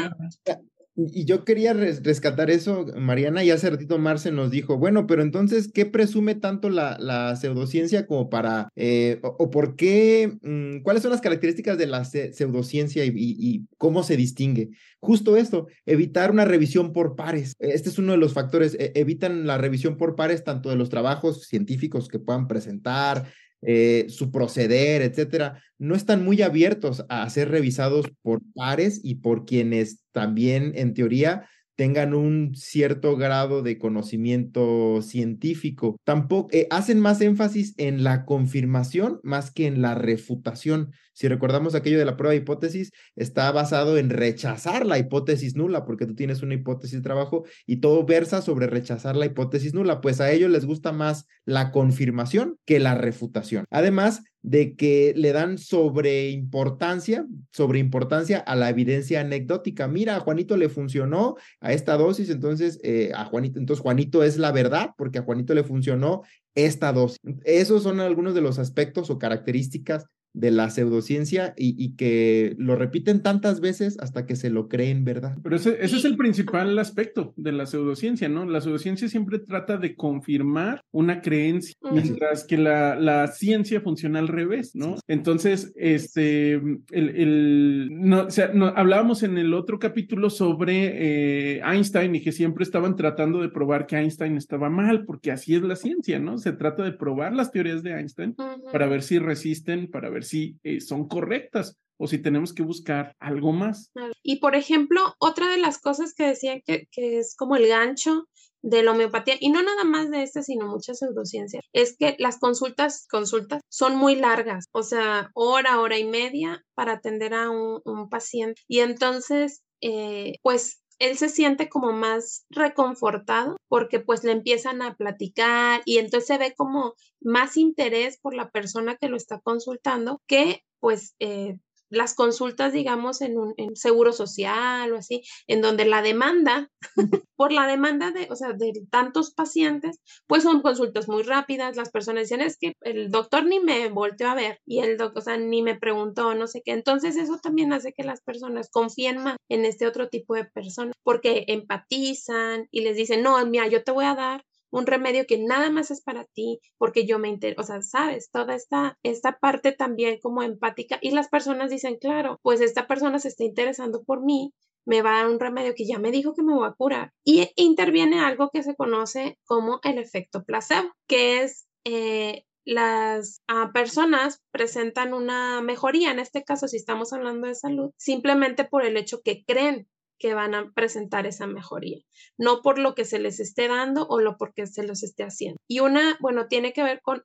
S1: y yo quería rescatar eso, Mariana, y hace ratito Marce nos dijo, bueno, pero entonces, ¿qué presume tanto la, la pseudociencia como para, eh, o, por qué, mm, cuáles son las características de la pseudociencia y, cómo se distingue? Justo esto, evitar una revisión por pares. Este es uno de los factores, e, evitan la revisión por pares tanto de los trabajos científicos que puedan presentar, eh, su proceder, etcétera, no están muy abiertos a ser revisados por pares y por quienes también, en teoría, tengan un cierto grado de conocimiento científico. Tampoco eh, hacen más énfasis en la confirmación más que en la refutación. Si recordamos aquello de la prueba de hipótesis, está basado en rechazar la hipótesis nula, porque tú tienes una hipótesis de trabajo y todo versa sobre rechazar la hipótesis nula. Pues a ellos les gusta más la confirmación que la refutación. Además, de que le dan sobre importancia, sobre importancia a la evidencia anecdótica. Mira, a Juanito le funcionó a esta dosis, entonces eh, a Juanito, entonces Juanito es la verdad porque a Juanito le funcionó esta dosis. Esos son algunos de los aspectos o características de la pseudociencia y, que lo repiten tantas veces hasta que se lo creen verdad.
S5: Pero ese, ese, es el principal aspecto de la pseudociencia, ¿no? La pseudociencia siempre trata de confirmar una creencia, mientras que la, la, ciencia funciona al revés, ¿no? Entonces, este, el, el no, o sea, no, hablábamos en el otro capítulo sobre eh, Einstein y que siempre estaban tratando de probar que Einstein estaba mal, porque así es la ciencia, ¿no? Se trata de probar las teorías de Einstein para ver si resisten, para ver si eh, son correctas o si tenemos que buscar algo más.
S3: Y por ejemplo, otra de las cosas que decía que, que es como el gancho de la homeopatía, y no nada más de este, sino muchas pseudociencias, es que las consultas, consultas son muy largas, o sea, hora, hora y media para atender a un, un paciente. Y entonces, eh, pues él se siente como más reconfortado porque pues le empiezan a platicar y entonces se ve como más interés por la persona que lo está consultando que pues eh, las consultas, digamos, en un seguro social o así, en donde la demanda, por la demanda de, o sea, de tantos pacientes, pues son consultas muy rápidas, las personas dicen, es que el doctor ni me volteó a ver y el doctor, o sea, ni me preguntó, no sé qué. Entonces eso también hace que las personas confíen más en este otro tipo de personas porque empatizan y les dicen, no, mira, yo te voy a dar un remedio que nada más es para ti, porque yo me intereso, o sea, sabes, toda esta, esta parte también como empática y las personas dicen, claro, pues esta persona se está interesando por mí, me va a dar un remedio que ya me dijo que me voy a curar. Y interviene algo que se conoce como el efecto placebo, que es eh, las ah, personas presentan una mejoría, en este caso si estamos hablando de salud, simplemente por el hecho que creen que van a presentar esa mejoría, no por lo que se les esté dando o lo porque se los esté haciendo. Y una, bueno, tiene que ver con,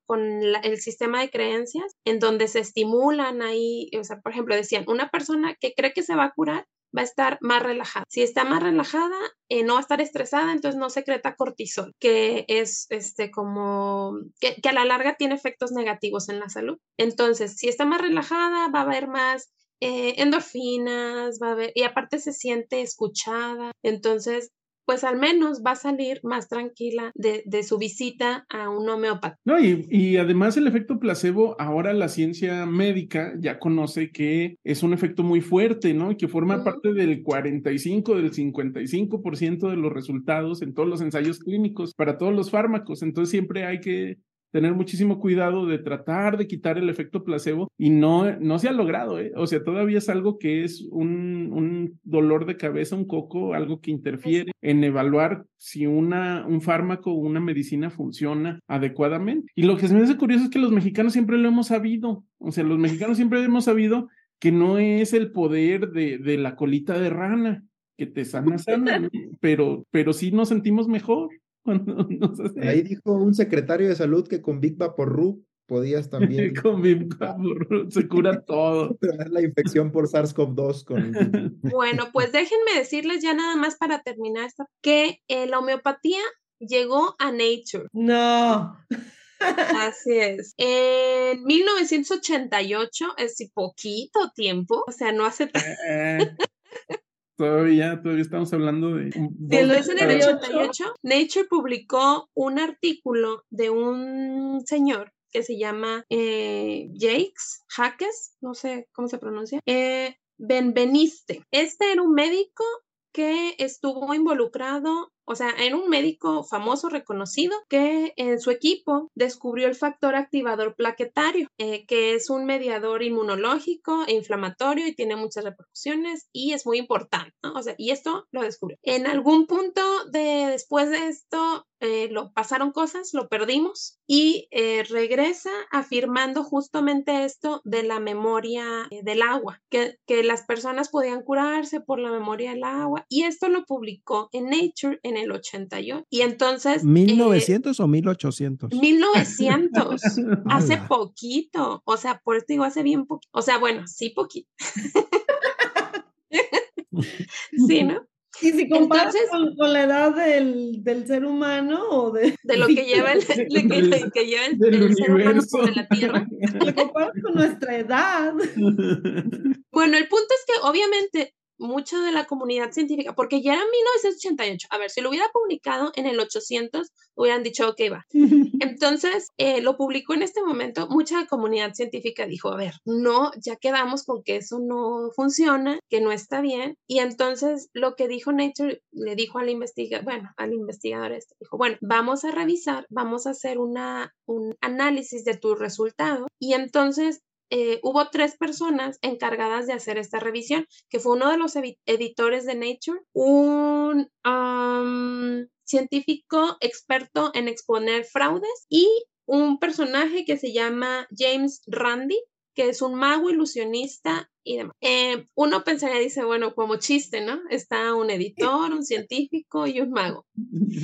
S3: el sistema de creencias en donde se estimulan ahí, o sea, por ejemplo, decían, una persona que cree que se va a curar va a estar más relajada. Si está más relajada, eh, no va a estar estresada, entonces no secreta cortisol, que es este como que, que, a la larga tiene efectos negativos en la salud. Entonces, si está más relajada, va a haber más eh, endorfinas, va a haber, y aparte se siente escuchada. Entonces, pues al menos va a salir más tranquila de, de su visita a un homeópata.
S5: No, y, y, además el efecto placebo, ahora la ciencia médica ya conoce que es un efecto muy fuerte, ¿no? Y que forma parte del 45, del 55% de los resultados en todos los ensayos clínicos para todos los fármacos. Entonces siempre hay que tener muchísimo cuidado de tratar de quitar el efecto placebo y no, no se ha logrado, ¿eh? O sea, todavía es algo que es un, un dolor de cabeza, un coco, algo que interfiere en evaluar si una, un fármaco o una medicina funciona adecuadamente. Y lo que se me hace curioso es que los mexicanos siempre lo hemos sabido, o sea, los mexicanos siempre hemos sabido que no es el poder de, de la colita de rana que te sana, sana, pero, pero sí nos sentimos mejor.
S1: Ahí dijo un secretario de salud que con Big Vaporru podías también.
S5: con Big se cura todo.
S1: la infección por SARS-CoV-2 con.
S3: Bueno, pues déjenme decirles ya nada más para terminar esto, que eh, la homeopatía llegó a Nature.
S2: No.
S3: Así es. En 1988, es poquito tiempo, o sea, no hace tanto.
S5: Todavía, todavía estamos hablando de...
S3: en el 88, Nature publicó un artículo de un señor que se llama eh, Jakes Jaques, no sé cómo se pronuncia, eh, Benveniste. Este era un médico que estuvo involucrado o sea, en un médico famoso reconocido que en su equipo descubrió el factor activador plaquetario, eh, que es un mediador inmunológico e inflamatorio y tiene muchas repercusiones y es muy importante. O sea, y esto lo descubrió. En algún punto de después de esto, eh, lo pasaron cosas, lo perdimos y eh, regresa afirmando justamente esto de la memoria del agua, que, que las personas podían curarse por la memoria del agua y esto lo publicó en Nature en el 88. Y entonces...
S4: ¿1900 eh, o 1800?
S3: 1900, hace poquito. O sea, por eso digo, hace bien poquito. O sea, bueno, sí poquito. sí, ¿no?
S2: Y si comparas con, la edad del, del, ser humano o de...
S3: De lo que lleva el, que, que lleva el, el ser humano sobre la Tierra.
S2: Lo comparas con nuestra edad.
S3: Bueno, el punto es que obviamente mucha de la comunidad científica, porque ya era 1988. A ver, si lo hubiera publicado en el 800, hubieran dicho, ok, va. Entonces, eh, lo publicó en este momento, mucha comunidad científica dijo, a ver, no, ya quedamos con que eso no funciona, que no está bien. Y entonces lo que dijo Nature, le dijo al investigador, bueno, al investigador este, dijo, bueno, vamos a revisar, vamos a hacer una, un análisis de tu resultado. Y entonces eh, hubo tres personas encargadas de hacer esta revisión, que fue uno de los editores de Nature, un científico experto en exponer fraudes y un personaje que se llama James Randi, que es un mago ilusionista y demás. Eh, uno pensaría, dice, bueno, como chiste, ¿no? Está un editor, un científico y un mago.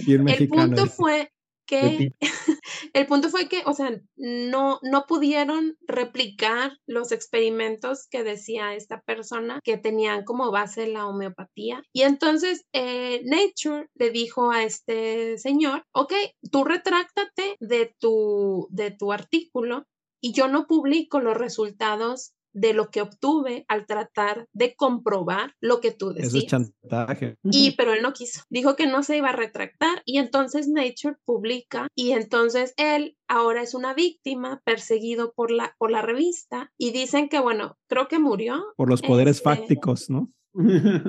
S3: El punto fue que el punto fue que, o sea, no, no pudieron replicar los experimentos que decía esta persona que tenían como base la homeopatía. Y entonces eh, Nature le dijo a este señor, ok, tú retráctate de tu, de tu artículo y yo no publico los resultados de lo que obtuve al tratar de comprobar lo que tú decías.
S4: Eso es chantaje.
S3: Y pero él no quiso. Dijo que no se iba a retractar y entonces Nature publica y entonces él ahora es una víctima perseguido por la por la revista y dicen que bueno, creo que murió
S4: por los poderes este, fácticos, ¿no?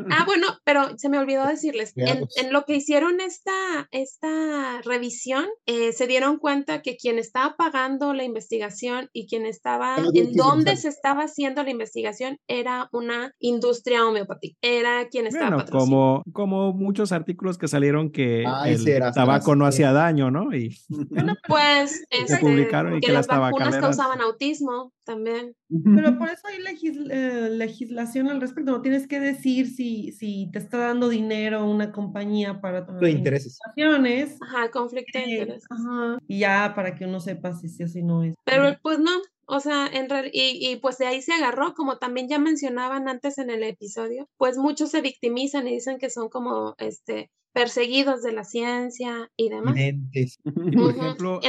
S3: Ah, bueno, pero se me olvidó decirles, en, lo que hicieron esta, esta revisión, eh, se dieron cuenta que quien estaba pagando la investigación y quien estaba, en dónde se estaba haciendo la investigación era una industria homeopática, era quien estaba
S4: bueno, como, como muchos artículos que salieron que el tabaco no hacía daño, ¿no? Y
S3: bueno, pues este, publicaron y que, las vacunas causaban autismo también.
S2: Pero por eso hay eh, legislación al respecto, no tienes que decir si, si te está dando dinero una compañía para
S1: tomar intereses.
S3: Ajá, conflicto de eh, intereses.
S2: Ajá, y ya para que uno sepa si sí o si no es.
S3: Pero pues no, o sea, en y, y, pues de ahí se agarró, como también ya mencionaban antes en el episodio, pues muchos se victimizan y dicen que son como este perseguidos de la ciencia y demás.
S4: por ejemplo,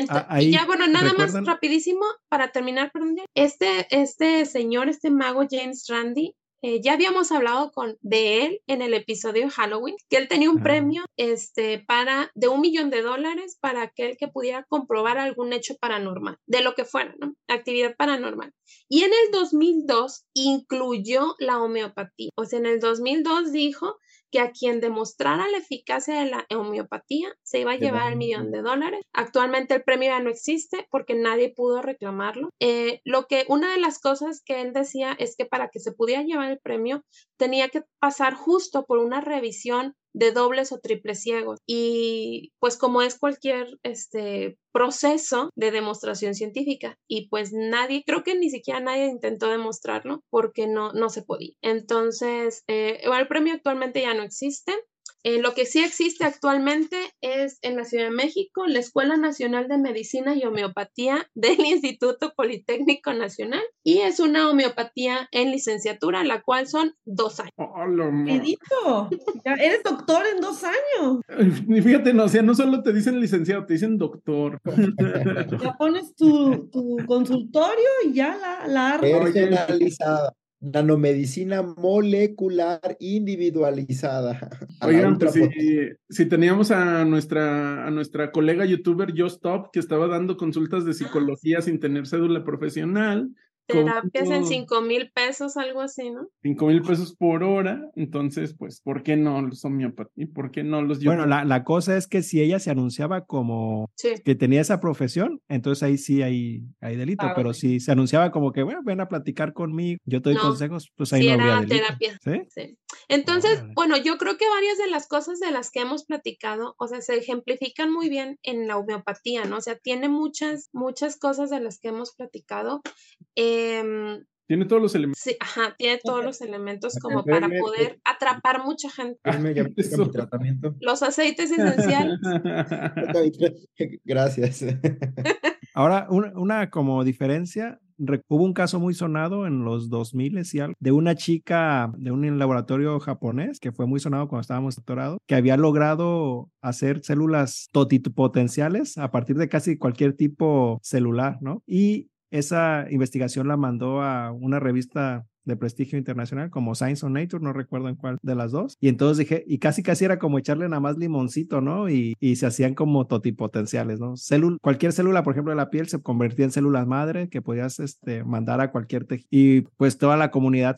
S3: y ya bueno, nada más rapidísimo para terminar, perdón, este, este señor, este mago James Randi, eh, ya habíamos hablado con, de él en el episodio de Halloween, que él tenía un premio este, para, de un millón de dólares para aquel que pudiera comprobar algún hecho paranormal, de lo que fuera, ¿no? Actividad paranormal. Y en el 2002 incluyó la homeopatía. O sea, en el 2002 dijo que a quien demostrara la eficacia de la homeopatía se iba a llevar el millón de dólares. Actualmente el premio ya no existe porque nadie pudo reclamarlo. Eh, lo que una de las cosas que él decía es que para que se pudiera llevar el premio tenía que pasar justo por una revisión de dobles o triples ciegos. Y pues como es cualquier este proceso de demostración científica y pues nadie, creo que ni siquiera nadie intentó demostrarlo porque no, no se podía. Entonces, eh, el premio actualmente ya no existe. Eh, lo que sí existe actualmente es en la Ciudad de México la Escuela Nacional de Medicina y Homeopatía del Instituto Politécnico Nacional y es una homeopatía en licenciatura, la cual son dos años.
S2: Edito, eres doctor en dos años.
S5: Y fíjate, no, o sea, no solo te dicen licenciado, te dicen doctor.
S2: Ya pones tu, consultorio y ya la, la
S1: Personalizada nanomedicina molecular individualizada.
S5: Oigan, pues si, teníamos a nuestra, a nuestra colega youtuber Top que estaba dando consultas de psicología sin tener cédula profesional,
S3: Terapias en cinco mil pesos, algo así, ¿no?
S5: Cinco mil pesos por hora, entonces, pues, ¿por qué no los homeopatía? ¿Por qué no los
S4: Bueno, la, la, cosa es que si ella se anunciaba como que tenía esa profesión, entonces ahí sí hay, hay delito, ah, pero si se anunciaba como que, bueno, ven a platicar conmigo, yo te doy consejos, pues ahí no habría delito. terapia.
S3: ¿Sí? sí. Entonces, bueno, yo creo que varias de las cosas de las que hemos platicado, o sea, se ejemplifican muy bien en la homeopatía, ¿no? O sea, tiene muchas, muchas cosas de las que hemos platicado. Em,
S5: tiene todos los elementos.
S3: Sí, ajá, tiene todos los elementos como para poder atrapar mucha gente. Los aceites esenciales.
S1: Gracias.
S4: Ahora, una, una, como diferencia, hubo un caso muy sonado en los 2000 y algo, de una chica de un laboratorio japonés que fue muy sonado cuando estábamos doctorados, que había logrado hacer células totipotenciales a partir de casi cualquier tipo celular, ¿no? Y esa investigación la mandó a una revista de prestigio internacional como Science on Nature, no recuerdo en cuál de las dos. Y entonces dije, y casi casi era como echarle nada más limoncito, ¿no? Y, y se hacían como totipotenciales, ¿no? cualquier célula, por ejemplo, de la piel se convertía en células madre que podías este, mandar a cualquier tejido. Y pues toda la comunidad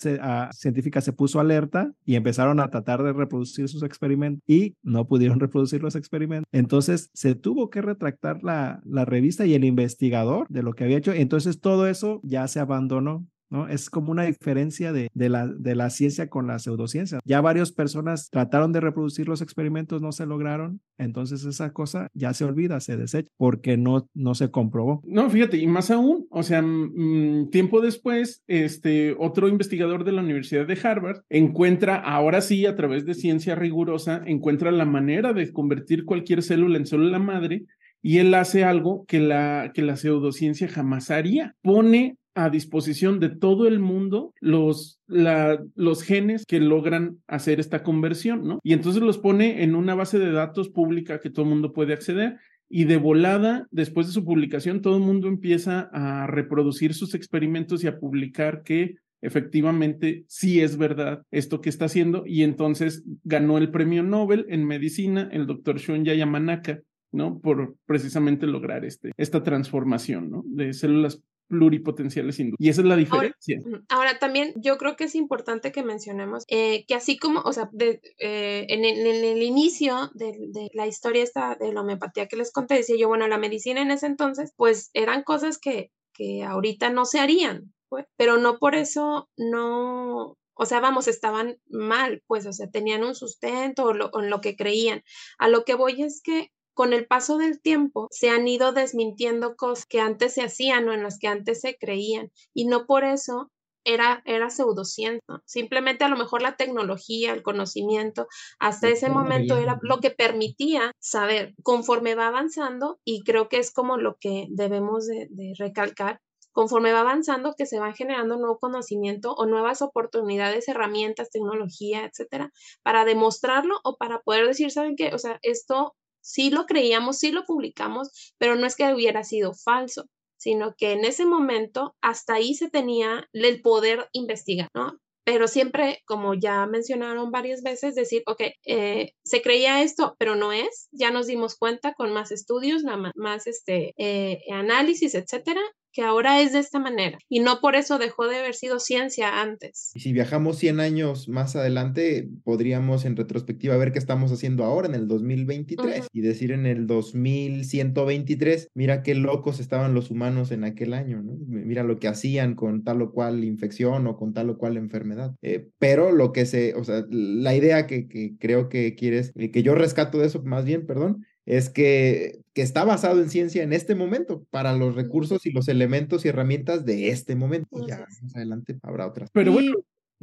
S4: científica se puso alerta y empezaron a tratar de reproducir sus experimentos y no pudieron reproducir los experimentos. Entonces se tuvo que retractar la, la revista y el investigador de lo que había hecho. Entonces todo eso ya se abandonó. ¿No? Es como una diferencia de, de, la, de la ciencia con la pseudociencia. Ya varias personas trataron de reproducir los experimentos, no se lograron, entonces esa cosa ya se olvida, se desecha, porque no, no se comprobó.
S5: No, fíjate, y más aún, o sea, mm, tiempo después, este otro investigador de la Universidad de Harvard encuentra, ahora sí, a través de ciencia rigurosa, encuentra la manera de convertir cualquier célula en célula madre y él hace algo que la, que la pseudociencia jamás haría. Pone a disposición de todo el mundo los, los genes que logran hacer esta conversión, ¿no? Y entonces los pone en una base de datos pública que todo el mundo puede acceder y de volada, después de su publicación, todo el mundo empieza a reproducir sus experimentos y a publicar que efectivamente sí es verdad esto que está haciendo y entonces ganó el premio Nobel en medicina el doctor Shunya Yamanaka, ¿no? Por precisamente lograr este, esta transformación, ¿no? De células pluripotenciales industriales. Y esa es la diferencia.
S3: Ahora, también yo creo que es importante que mencionemos eh, que así como, o sea, eh, en, el, inicio de, la historia esta de la homeopatía que les conté, decía yo, bueno, la medicina en ese entonces, pues eran cosas que, que ahorita no se harían, pues, pero no por eso no, o sea, vamos, estaban mal, pues, o sea, tenían un sustento o, lo, en lo que creían. A lo que voy es que con el paso del tiempo se han ido desmintiendo cosas que antes se hacían o en las que antes se creían y no por eso era, era pseudociencia. Simplemente a lo mejor la tecnología, el conocimiento, hasta ese momento era lo que permitía saber. Conforme va avanzando, y creo que es como lo que debemos de, de recalcar, conforme va avanzando, que se van generando nuevo conocimiento o nuevas oportunidades, herramientas, tecnología, etcétera, para demostrarlo o para poder decir, ¿saben qué? O sea, esto sí lo creíamos, sí lo publicamos, pero no es que hubiera sido falso, sino que en ese momento hasta ahí se tenía el poder investigar, ¿no? Pero siempre, como ya mencionaron varias veces, decir, ok, eh, se creía esto, pero no es, ya nos dimos cuenta con más estudios, más este, eh, análisis, etcétera, que ahora es de esta manera y no por eso dejó de haber sido ciencia antes.
S1: Y si viajamos 100 años más adelante, podríamos en retrospectiva ver qué estamos haciendo ahora en el 2023 y decir en el 2123, mira qué locos estaban los humanos en aquel año, ¿no? Mira lo que hacían con tal o cual infección o con tal o cual enfermedad. Eh, pero lo que se, o sea, la idea que, que creo que quieres, que yo rescato de eso más bien, perdón, es que, que, está basado en ciencia en este momento, para los recursos y los elementos y herramientas de este momento. Ya más adelante habrá otras.
S5: Pero bueno,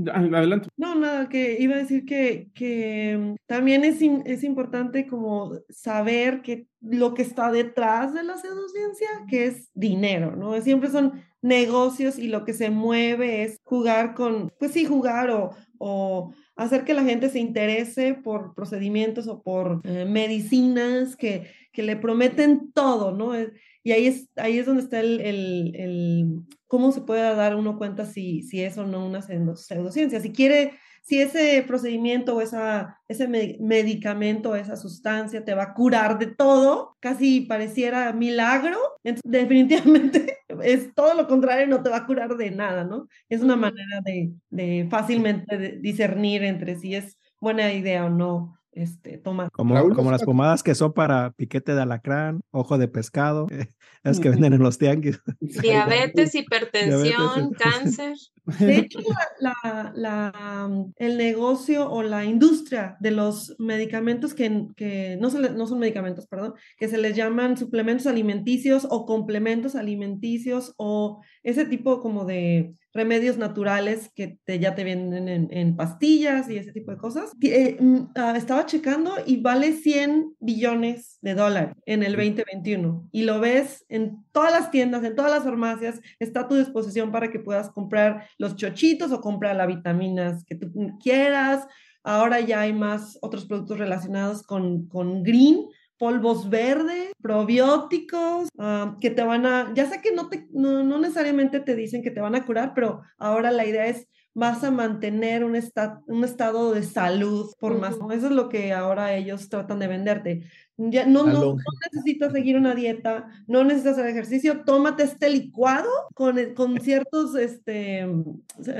S5: adelante.
S2: No, nada, que iba a decir que, que mm, también es, es importante como saber que lo que está detrás de la pseudociencia, que es dinero, ¿no? Siempre son negocios y lo que se mueve es jugar con, pues sí, jugar o, o hacer que la gente se interese por procedimientos o por eh, medicinas que, que le prometen todo, ¿no? Eh, y ahí es, ahí es donde está el, el, cómo se puede dar uno cuenta si, si es o no una pseudociencia. Si quiere si ese procedimiento o esa, ese medicamento o esa sustancia te va a curar de todo, casi pareciera milagro, definitivamente es todo lo contrario, no te va a curar de nada, ¿no? Es una manera de, de fácilmente discernir entre si es buena idea o no este, toma.
S4: Como, como las pomadas que son para piquete de alacrán, ojo de pescado, es que venden en los tianguis.
S3: Diabetes, hipertensión, cáncer.
S2: De hecho, la, la, el negocio o la industria de los medicamentos que, que no, se no son medicamentos, perdón, que se les llaman suplementos alimenticios o complementos alimenticios o ese tipo como de remedios naturales que te, ya te vienen en, pastillas y ese tipo de cosas. Eh, mm, ah, estaba checando y vale 100 billones de dólares en el 2021 y lo ves en todas las tiendas, en todas las farmacias, está a tu disposición para que puedas comprar los chochitos o comprar las vitaminas que tú quieras. Ahora ya hay más otros productos relacionados con, con green, polvos verdes, probióticos, ah, que te van a, ya sé que no, te, no, no, necesariamente te dicen que te van a curar, pero ahora la idea es vas a mantener un, un estado de salud por más. Eso es lo que ahora ellos tratan de venderte. Ya, no, no, no, necesitas seguir una dieta, no necesitas hacer ejercicio, tómate este licuado con, con ciertos este,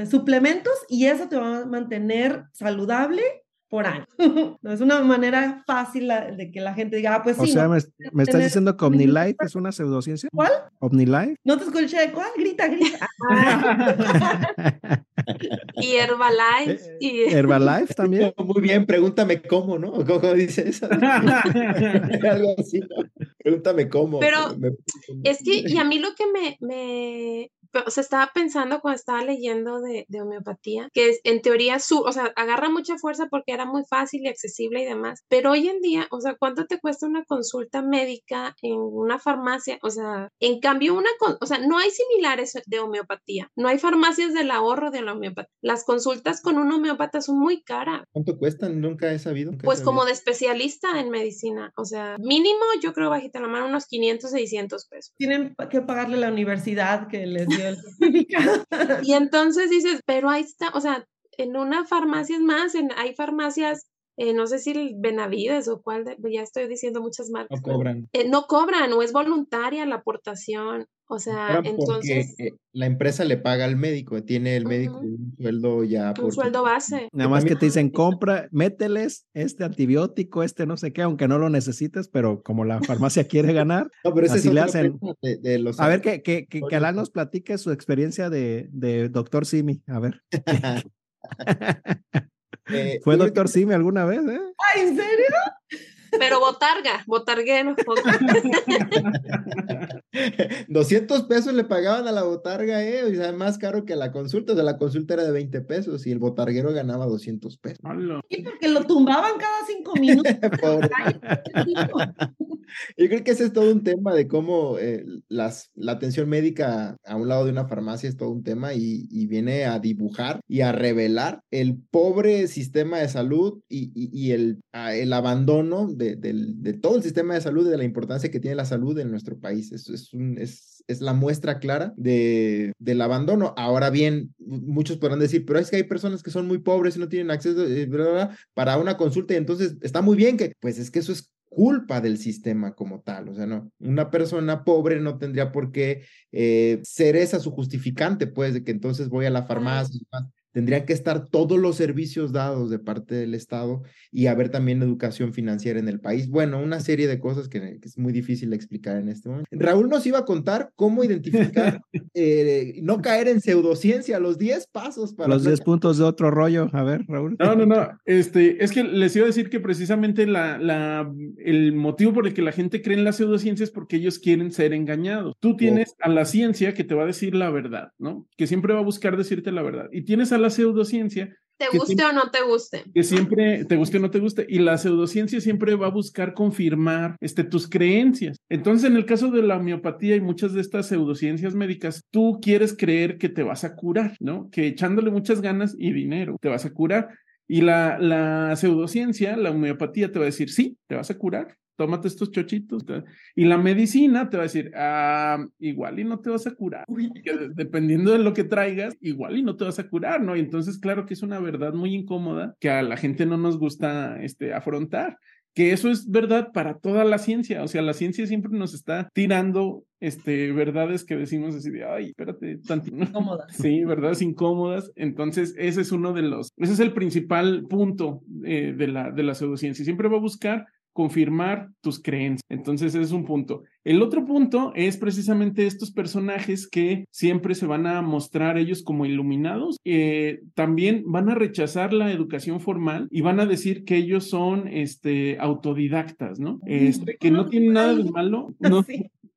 S2: suplementos y eso te va a mantener saludable por año. no es una manera fácil de que la gente diga, ah, pues sí.
S4: O sea, me, estás diciendo que OmniLife es una pseudociencia.
S2: ¿Cuál?
S4: OmniLife.
S2: No te escuché, ¿cuál? Grita, grita.
S3: y Herbalife.
S4: Eh, y... Herbalife también.
S1: Muy bien, pregúntame cómo, ¿no? ¿Cómo dice eso? Algo así, Pregúntame cómo.
S3: Pero es que, y a mí lo que me, me, o sea, estaba pensando cuando estaba leyendo de, de homeopatía, que es, en teoría, su, o sea, agarra mucha fuerza porque era muy fácil y accesible y demás, pero hoy en día, o sea, ¿cuánto te cuesta una consulta médica en una farmacia? O sea, en cambio, una, o sea, no hay similares de homeopatía, no hay farmacias del ahorro de la homeopatía. Las consultas con un homeopata son muy caras.
S1: ¿Cuánto cuestan? Nunca he sabido.
S3: pues como de especialista en medicina, o sea, mínimo, yo creo, bajita la mano, unos 500, 600 pesos.
S2: Tienen que pagarle la universidad que les
S3: y entonces dices, pero ahí está, o sea, en una farmacia es más, en, hay farmacias eh, no sé si el Benavides o cuál, ya estoy diciendo muchas marcas.
S1: No cobran.
S3: Eh, no cobran o es voluntaria la aportación. O sea, entonces.
S1: Eh, la empresa le paga al médico, tiene el médico un sueldo ya.
S3: Un sueldo base.
S4: Nada más que te dicen, compra, mételes este antibiótico, este no sé qué, aunque no lo necesites, pero como la farmacia quiere ganar, no, pero así le hacen. a ver, que, que, que, que nos platique su experiencia de, de doctor Simi. A ver. Eh, ¿Fue doctor Simi alguna vez? Eh?
S2: ¿En serio?
S3: Pero botarga, botarguero.
S1: 200 pesos le pagaban a la botarga, eh, o sea, más caro que la consulta, o sea, la consulta era de 20 pesos y el botarguero ganaba 200 pesos.
S2: Sí, porque lo tumbaban cada cinco minutos.
S1: Yo creo que ese es todo un tema de cómo eh, las, la atención médica a un lado de una farmacia es todo un tema y, y viene a dibujar y a revelar el pobre sistema de salud y, y, y el, el abandono de, todo el sistema de salud y de la importancia que tiene la salud en nuestro país. Es, es, un, es, es la muestra clara de, del abandono. Ahora bien, muchos podrán decir, pero es que hay personas que son muy pobres y no tienen acceso eh, para una consulta y entonces está muy bien que, pues es que eso es culpa del sistema como tal. O sea, no, una persona pobre no tendría por qué eh, ser esa su justificante, pues, de que entonces voy a la farmacia y tendrían que estar todos los servicios dados de parte del Estado y haber también educación financiera en el país. Bueno, una serie de cosas que, es muy difícil de explicar en este momento. Raúl nos iba a contar cómo identificar, eh, no caer en pseudociencia, los 10 pasos para...
S4: Los 10 puntos de otro rollo. A ver, Raúl.
S5: No, no, no. Este, es que les iba a decir que precisamente la, la, el motivo por el que la gente cree en la pseudociencia es porque ellos quieren ser engañados. Tú tienes a la ciencia que te va a decir la verdad, ¿no? Que siempre va a buscar decirte la verdad. Y tienes a la pseudociencia.
S3: Te guste o no te guste.
S5: Que siempre te guste o no te guste. Y la pseudociencia siempre va a buscar confirmar este, tus creencias. Entonces, en el caso de la homeopatía y muchas de estas pseudociencias médicas, tú quieres creer que te vas a curar, ¿no? Que echándole muchas ganas y dinero te vas a curar. Y la, la pseudociencia, la homeopatía te va a decir, sí, te vas a curar, tómate estos chochitos. Y la medicina te va a decir, ah, igual y no te vas a curar. dependiendo de lo que traigas, igual y no te vas a curar, ¿no? Y entonces, claro que es una verdad muy incómoda que a la gente no nos gusta este, afrontar. Que eso es verdad para toda la ciencia. O sea, la ciencia siempre nos está tirando este, verdades que decimos así de, ay, espérate, tantito.
S2: Incómodas.
S5: Sí, verdades incómodas. Entonces, ese es uno de los, ese es el principal punto eh, de, la, de la pseudociencia. Siempre va a buscar confirmar tus creencias. Entonces, ese es un punto. El otro punto es precisamente estos personajes que siempre se van a mostrar ellos como iluminados. Eh, también van a rechazar la educación formal y van a decir que ellos son este, autodidactas, ¿no? Este, que no tienen nada de malo. ¿no?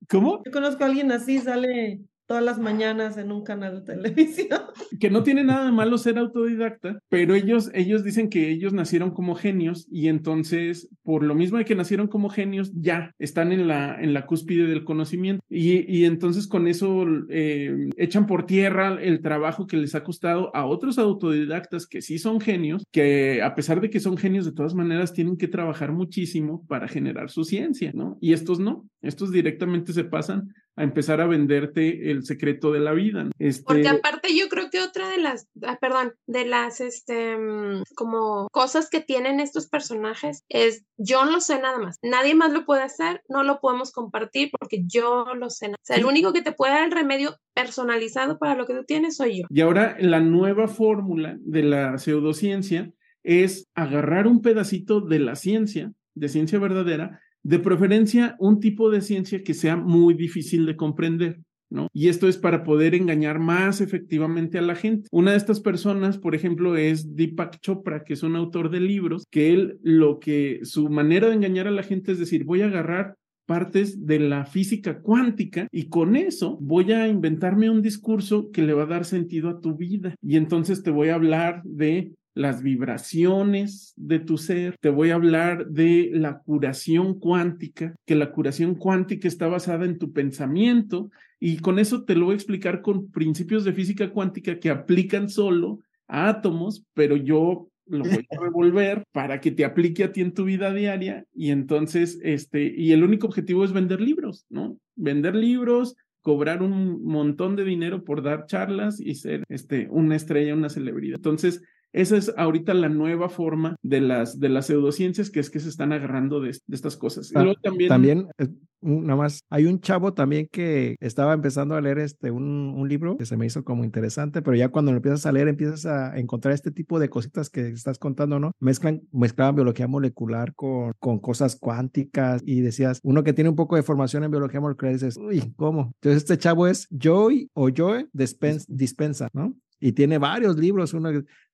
S5: ¿Cómo?
S2: Yo conozco a alguien así, sale todas las mañanas en un canal de televisión.
S5: Que no tiene nada de malo ser autodidacta, pero ellos, ellos dicen que ellos nacieron como genios y entonces, por lo mismo de que nacieron como genios, ya están en la, en la cúspide del conocimiento. Y, y entonces con eso eh, echan por tierra el trabajo que les ha costado a otros autodidactas que sí son genios, que a pesar de que son genios, de todas maneras tienen que trabajar muchísimo para generar su ciencia, ¿no? Y estos no, estos directamente se pasan a empezar a venderte el secreto de la vida. Este...
S3: Porque aparte yo creo que otra de las, ah, perdón, de las, este, mm, como cosas que tienen estos personajes es, yo no lo sé nada más, nadie más lo puede hacer, no lo podemos compartir porque yo lo sé. O sea, el único que te puede dar el remedio personalizado para lo que tú tienes soy yo.
S5: Y ahora la nueva fórmula de la pseudociencia es agarrar un pedacito de la ciencia, de ciencia verdadera, de preferencia, un tipo de ciencia que sea muy difícil de comprender. ¿No? Y esto es para poder engañar más efectivamente a la gente. Una de estas personas, por ejemplo, es Deepak Chopra, que es un autor de libros, que él lo que su manera de engañar a la gente es decir, voy a agarrar partes de la física cuántica y con eso voy a inventarme un discurso que le va a dar sentido a tu vida. Y entonces te voy a hablar de las vibraciones de tu ser, te voy a hablar de la curación cuántica, que la curación cuántica está basada en tu pensamiento y con eso te lo voy a explicar con principios de física cuántica que aplican solo a átomos, pero yo lo voy a revolver para que te aplique a ti en tu vida diaria y entonces este y el único objetivo es vender libros, ¿no? Vender libros, cobrar un montón de dinero por dar charlas y ser este una estrella, una celebridad. Entonces, esa es ahorita la nueva forma de las, de las pseudociencias, que es que se están agarrando de, estas cosas.
S4: Ah, también, también eh, nada más, hay un chavo también que estaba empezando a leer este, un, un, libro que se me hizo como interesante, pero ya cuando lo empiezas a leer empiezas a encontrar este tipo de cositas que estás contando, ¿no? Mezclan, mezclaban biología molecular con, con cosas cuánticas y decías, uno que tiene un poco de formación en biología molecular, dices, uy, ¿cómo? Entonces este chavo es Joy o Joy Dispensa, ¿no? Y tiene varios libros, uno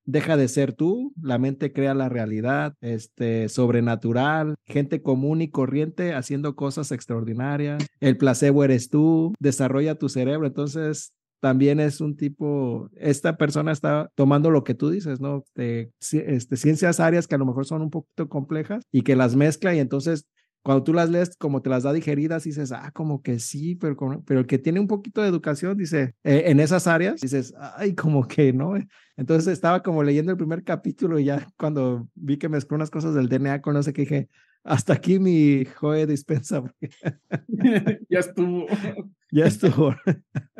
S4: deja de ser tú, la mente crea la realidad, este, sobrenatural, gente común y corriente haciendo cosas extraordinarias, el placebo eres tú, desarrolla tu cerebro, entonces también es un tipo, esta persona está tomando lo que tú dices, ¿no? De, este, ciencias áreas que a lo mejor son un poquito complejas y que las mezcla y entonces cuando tú las lees, como te las da digeridas, dices, ah, como que sí, pero, pero el que tiene un poquito de educación, dice, eh, en esas áreas, dices, ay, como que no. Entonces estaba como leyendo el primer capítulo y ya cuando vi que mezcló unas cosas del DNA con no sé qué, dije, hasta aquí mi Joe dispensa.
S5: ya estuvo.
S4: Ya estuvo.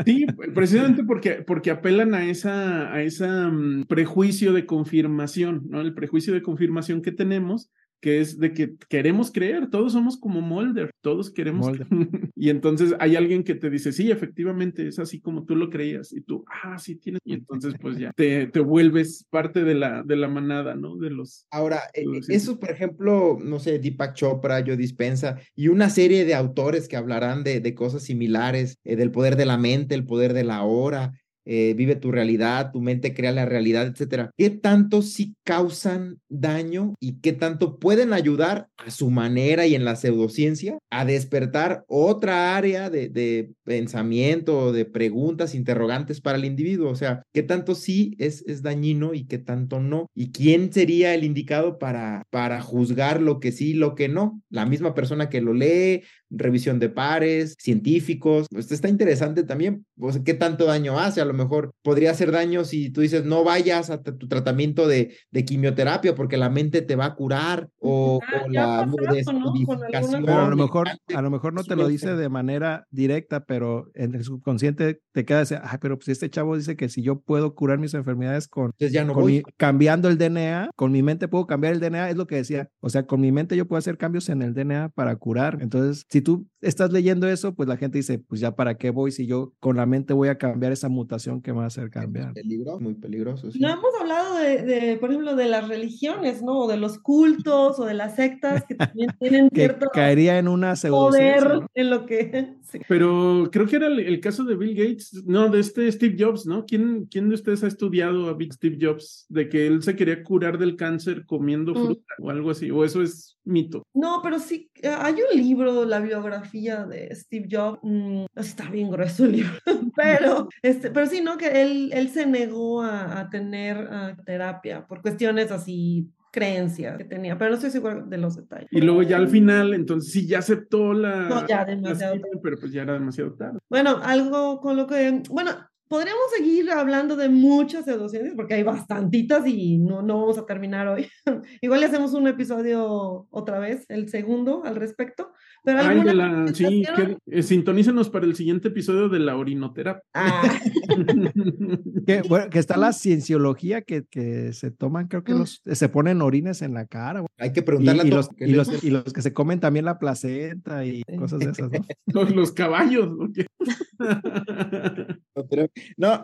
S5: sí, precisamente porque, porque apelan a esa, a esa mm, prejuicio de confirmación, ¿no? El prejuicio de confirmación que tenemos que es de que queremos creer, todos somos como Mulder, todos queremos. y entonces hay alguien que te dice, sí, efectivamente, es así como tú lo creías, y tú, ah, sí tienes, y entonces pues ya te, te vuelves parte de la, de la manada, ¿no? De los...
S1: Ahora, eh, eso, por ejemplo, no sé, Deepak Chopra, Yo Dispensa, y una serie de autores que hablarán de, de cosas similares, eh, del poder de la mente, el poder de la hora, eh, vive tu realidad, tu mente crea la realidad, etcétera. ¿Qué tanto sí causan daño y qué tanto pueden ayudar a su manera y en la pseudociencia a despertar otra área de, de pensamiento, de preguntas, interrogantes para el individuo? O sea, ¿qué tanto sí es, es dañino y qué tanto no? ¿Y quién sería el indicado para, para juzgar lo que sí y lo que no? La misma persona que lo lee, revisión de pares, científicos. Esto está interesante también, pues, qué tanto daño hace. A lo mejor podría hacer daño si tú dices no vayas a tu tratamiento de, de quimioterapia porque la mente te va a curar o,
S2: ah,
S1: la
S4: a lo mejor, a lo mejor no te lo dice de manera directa, pero en el subconsciente te queda ese, ah, pero pues este chavo dice que si yo puedo curar mis enfermedades con,
S1: ya no
S4: cambiando el DNA, con mi mente puedo cambiar el DNA, es lo que decía. O sea, con mi mente yo puedo hacer cambios en el DNA para curar. Entonces, si tú estás leyendo eso, pues la gente dice, pues ya para qué voy si yo con la mente voy a cambiar esa mutación que me va a hacer cambiar.
S1: Peligro, muy peligroso.
S2: No hemos hablado de, por ejemplo, de las religiones, ¿no? O de los cultos o de las sectas que también tienen
S4: que cierto
S2: caería
S4: en una
S2: poder en lo que.
S5: Pero creo que era el, caso de Bill Gates, no, de este Steve Jobs, ¿no? ¿Quién, ¿Quién de ustedes ha estudiado a Steve Jobs de que él se quería curar del cáncer comiendo mm. fruta o algo así? ¿O eso es mito?
S2: No, pero sí, hay un libro, la biografía de Steve Jobs, mm, está bien grueso el libro, pero, este, pero sí, ¿no? Que él, él se negó a, tener terapia por cuestiones así creencias que tenía, pero no estoy seguro de los detalles.
S5: Y luego ya al final, entonces sí, ya aceptó la...
S2: No, ya demasiado
S5: Pero pues ya era demasiado tarde.
S2: Bueno, algo con lo que... Bueno, podríamos seguir hablando de muchas pseudociencias porque hay bastantitas y no, no vamos a terminar hoy. Igual le hacemos un episodio otra vez, el segundo al respecto,
S5: Ay, sí, que, eh, sintonícenos para el siguiente episodio de la orinoterapia.
S2: Ah.
S4: que, bueno, que está la cienciología que, que se toman, creo que mm. los, se ponen orines en la cara.
S1: Hay que preguntarle
S4: y, a los, y, los, y, los, que se comen también la placenta y cosas de esas, ¿no?
S5: los, los caballos,
S1: no,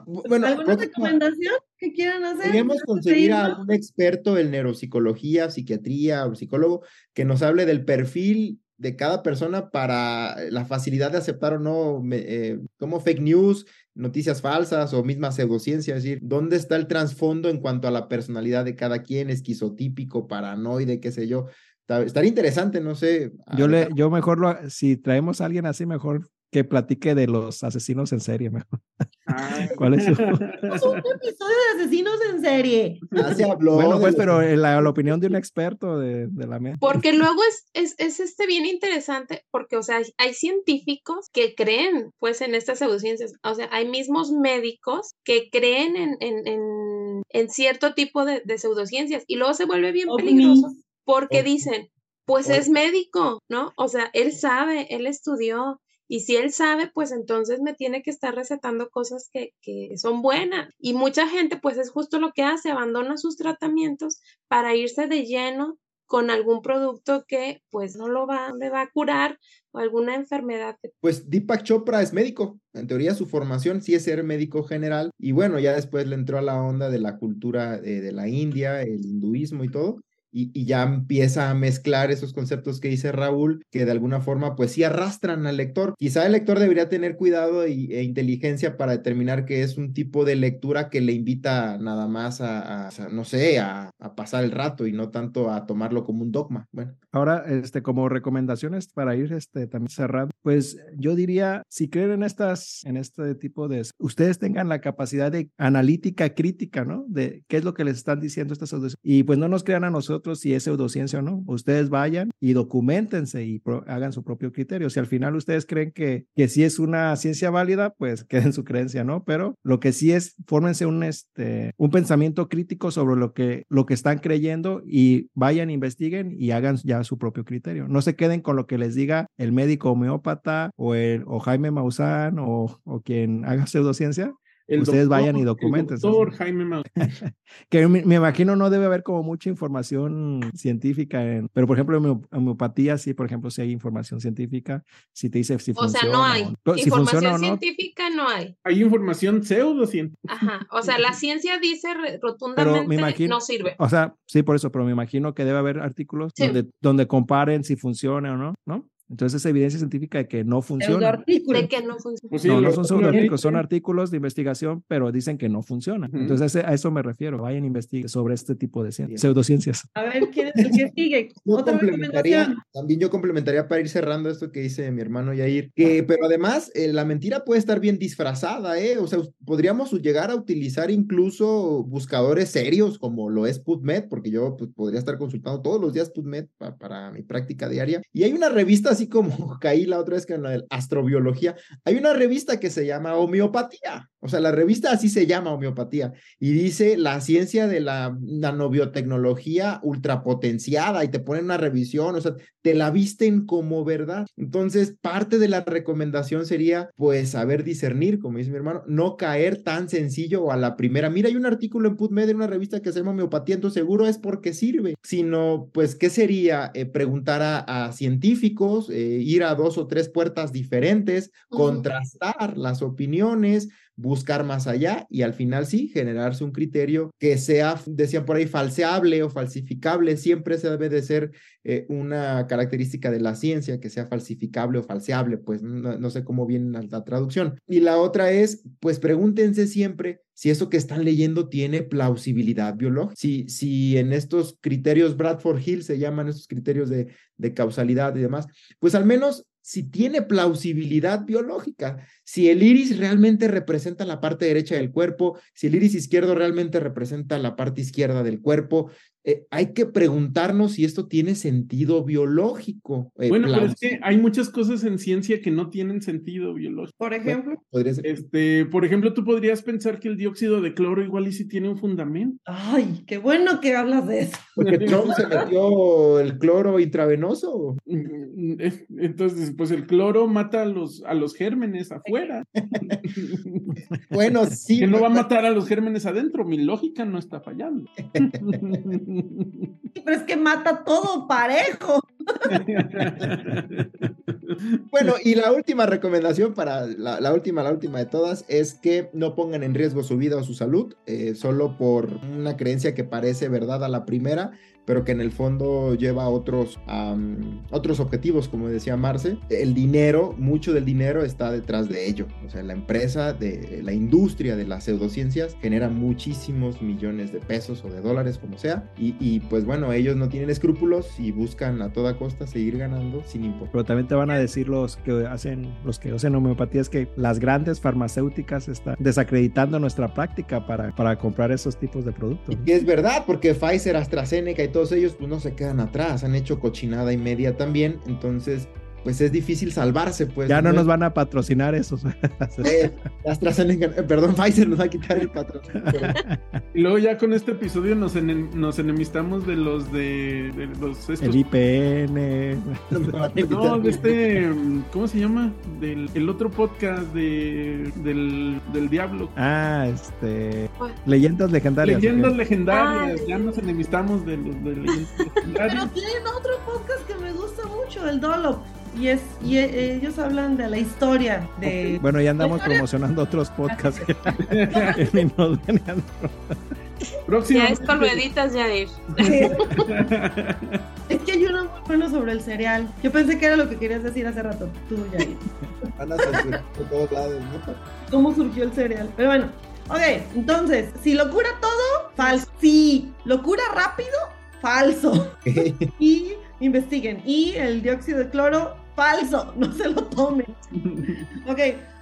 S1: bueno.
S2: ¿Alguna recomendación que quieran hacer?
S1: Podríamos conseguir a un experto en neuropsicología, psiquiatría o psicólogo que nos hable del perfil de cada persona para la facilidad de aceptar o no eh, como fake news, noticias falsas o misma pseudociencia, es decir, dónde está el trasfondo en cuanto a la personalidad de cada quien, esquizotípico, paranoide, qué sé yo. Estaría interesante, no sé.
S4: Yo, le, yo mejor, lo, si traemos a alguien así, mejor que platique de los asesinos en serie mejor. Ah. ¿Cuál es su... un
S2: episodio de asesinos en serie.
S1: Ya se habló.
S4: Bueno, pues, pero la, la, opinión de un experto de, de la mente.
S3: Porque luego es, es, es, este bien interesante, porque, o sea, hay, científicos que creen, pues, en estas pseudociencias. O sea, hay mismos médicos que creen en, en, en, en cierto tipo de, de, pseudociencias y luego se vuelve bien peligroso porque dicen, pues es médico, ¿no? O sea, él sabe, él estudió, Y si él sabe, pues entonces me tiene que estar recetando cosas que, que son buenas. Y mucha gente, pues es justo lo que hace, abandona sus tratamientos para irse de lleno con algún producto que pues no lo va, le va a curar o alguna enfermedad.
S1: Pues Deepak Chopra es médico, en teoría su formación sí es ser médico general y bueno, ya después le entró a la onda de la cultura de, de la India, el hinduismo y todo y, ya empieza a mezclar esos conceptos que dice Raúl, que de alguna forma pues sí arrastran al lector. Quizá el lector debería tener cuidado y, e inteligencia para determinar que es un tipo de lectura que le invita nada más a, no sé, a, pasar el rato y no tanto a tomarlo como un dogma. Bueno.
S4: Ahora, este, como recomendaciones para ir este, también cerrando, pues yo diría, si creen en estas, en este tipo de, ustedes tengan la capacidad de analítica crítica, ¿no? De qué es lo que les están diciendo estas y pues no nos crean a nosotros si es pseudociencia o no. Ustedes vayan y documentense y hagan su propio criterio. Si al final ustedes creen que, que sí es una ciencia válida, pues queden su creencia, ¿no? Pero lo que sí es, fórmense un, este, un pensamiento crítico sobre lo que, lo que están creyendo y vayan, investiguen y hagan ya su propio criterio. No se queden con lo que les diga el médico homeópata o, el, o Jaime Maussan o, o quien haga pseudociencia, Ustedes vayan y documenten.
S5: Doctor Jaime
S4: que me, imagino no debe haber como mucha información científica, en, pero por ejemplo en homeopatía sí, por ejemplo, si hay información científica, si te dice si funciona.
S3: O sea, no hay. información científica no hay.
S5: Hay información pseudocientífica.
S3: Ajá, o sea, la ciencia dice rotundamente no sirve.
S4: O sea, sí, por eso, pero me imagino que debe haber artículos donde, donde comparen si funciona o no, ¿no? Entonces es evidencia científica de que no funciona.
S3: De que no funciona.
S4: Pues no, no son pseudoartículos, son artículos de investigación, pero dicen que no funciona. Entonces a eso me refiero. Vayan a investigar sobre este tipo de pseudociencias.
S2: A ver, ¿quién es el que sigue? Otra recomendación.
S1: También yo complementaría para ir cerrando esto que dice mi hermano Yair, que, pero además eh, la mentira puede estar bien disfrazada, ¿eh? O sea, podríamos llegar a utilizar incluso buscadores serios como lo es PubMed, porque yo pues, podría estar consultando todos los días PubMed para mi práctica diaria. Y hay una revista así como caí la otra vez con la de astrobiología, hay una revista que se llama Homeopatía. O sea, la revista así se llama Homeopatía y dice la ciencia de la nanobiotecnología ultrapotenciada y te ponen una revisión, o sea, te la visten como verdad. Entonces, parte de la recomendación sería, pues, saber discernir, como dice mi hermano, no caer tan sencillo a la primera. Mira, hay un artículo en PubMed en una revista que se llama Homeopatía, entonces seguro es porque sirve, sino, pues, ¿qué sería? Eh, preguntar a, científicos, eh, ir a dos o tres puertas diferentes, contrastar las opiniones, buscar más allá y al final sí, generarse un criterio que sea, decían por ahí, falseable o falsificable. Siempre se debe de ser eh, una característica de la ciencia que sea falsificable o falseable, pues no, sé cómo viene la, traducción. Y la otra es, pues pregúntense siempre si eso que están leyendo tiene plausibilidad biológica. Si, si en estos criterios Bradford Hill se llaman estos criterios de, de causalidad y demás, pues al menos si tiene plausibilidad biológica, si el iris realmente representa la parte derecha del cuerpo, si el iris izquierdo realmente representa la parte izquierda del cuerpo, eh, hay que preguntarnos si esto tiene sentido biológico.
S5: Eh, bueno, pero es que hay muchas cosas en ciencia que no tienen sentido biológico.
S2: Por ejemplo,
S5: este, por ejemplo, tú podrías pensar que el dióxido de cloro igual y si tiene un fundamento.
S2: Ay, qué bueno que hablas de eso.
S1: Porque Trump se metió el cloro intravenoso.
S5: Mm, entonces, pues el cloro mata a los, a los gérmenes afuera.
S1: bueno, sí.
S5: Que no va a matar a los gérmenes adentro. Mi lógica no está fallando.
S2: Pero es que mata todo parejo.
S1: bueno, y la última recomendación para la, última, la última de todas, es que no pongan en riesgo su vida o su salud, eh, solo por una creencia que parece verdad a la primera, pero que en el fondo lleva a otros, otros objetivos, como decía Marce. El dinero, mucho del dinero está detrás de ello. O sea, la empresa, de la industria de las pseudociencias genera muchísimos millones de pesos o de dólares, como sea. Y, pues bueno, ellos no tienen escrúpulos y buscan a toda costa seguir ganando sin importar.
S4: Pero también te van a decir los que hacen, los que hacen homeopatía es que las grandes farmacéuticas están desacreditando nuestra práctica para, para comprar esos tipos de productos.
S1: Y es verdad, porque Pfizer, AstraZeneca y todos ellos pues no se quedan atrás, han hecho cochinada y media también, entonces pues es difícil salvarse, pues.
S4: Ya no, nos van a patrocinar esos.
S1: Eh, AstraZeneca, eh, perdón, Pfizer nos va a quitar el patrocinio.
S5: Y luego ya con este episodio nos, nos enemistamos de los de, los
S4: El IPN.
S5: No, de este, ¿cómo se llama? Del el otro podcast de, del, del diablo.
S4: Ah, este. Leyendas legendarias.
S5: Leyendas legendarias. Ya nos enemistamos de los de leyendas legendarias.
S2: Pero tienen otro podcast que me gusta mucho, el Dolop. Y, es, y e, ellos hablan de la historia de...
S4: Bueno, ya andamos promocionando otros podcasts.
S3: Próximo. Ya es por rueditas, Jair.
S2: es que hay uno muy bueno sobre el cereal. Yo pensé que era lo que querías decir hace rato, tú, Jair. Van a por todos lados, ¿no? ¿Cómo surgió el cereal? Pero bueno, ok, entonces, si lo cura todo, falso. Si lo cura rápido, falso. y investiguen. Y el dióxido de cloro, falso. No se lo tomen. ok,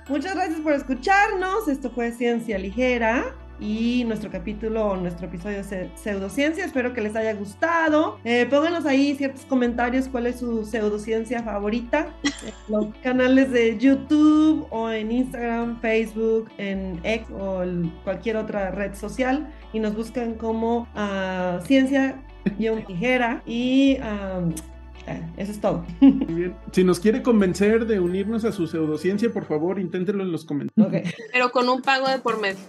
S2: muchas gracias por escucharnos. Esto fue Ciencia Ligera y nuestro capítulo, nuestro episodio de pseudociencia. Espero que les haya gustado. Eh, pónganos ahí ciertos comentarios cuál es su pseudociencia favorita. en los canales de YouTube o en Instagram, Facebook, en X o cualquier otra red social. Y nos buscan como uh, Ciencia Ligera y eso es todo.
S5: Si nos quiere convencer de unirnos a su pseudociencia, por favor, inténtelo en los comentarios.
S3: Pero con un pago de por medio.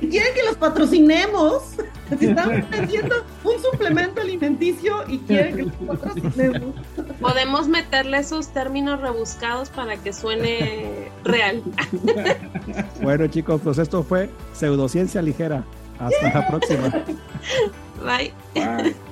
S2: quieren que los patrocinemos, si estamos vendiendo un suplemento alimenticio y quieren que los patrocinemos.
S3: Podemos meterle esos términos rebuscados para que suene real.
S4: Bueno, chicos, pues esto fue pseudociencia ligera. Hasta la próxima.
S3: Bye. Bye.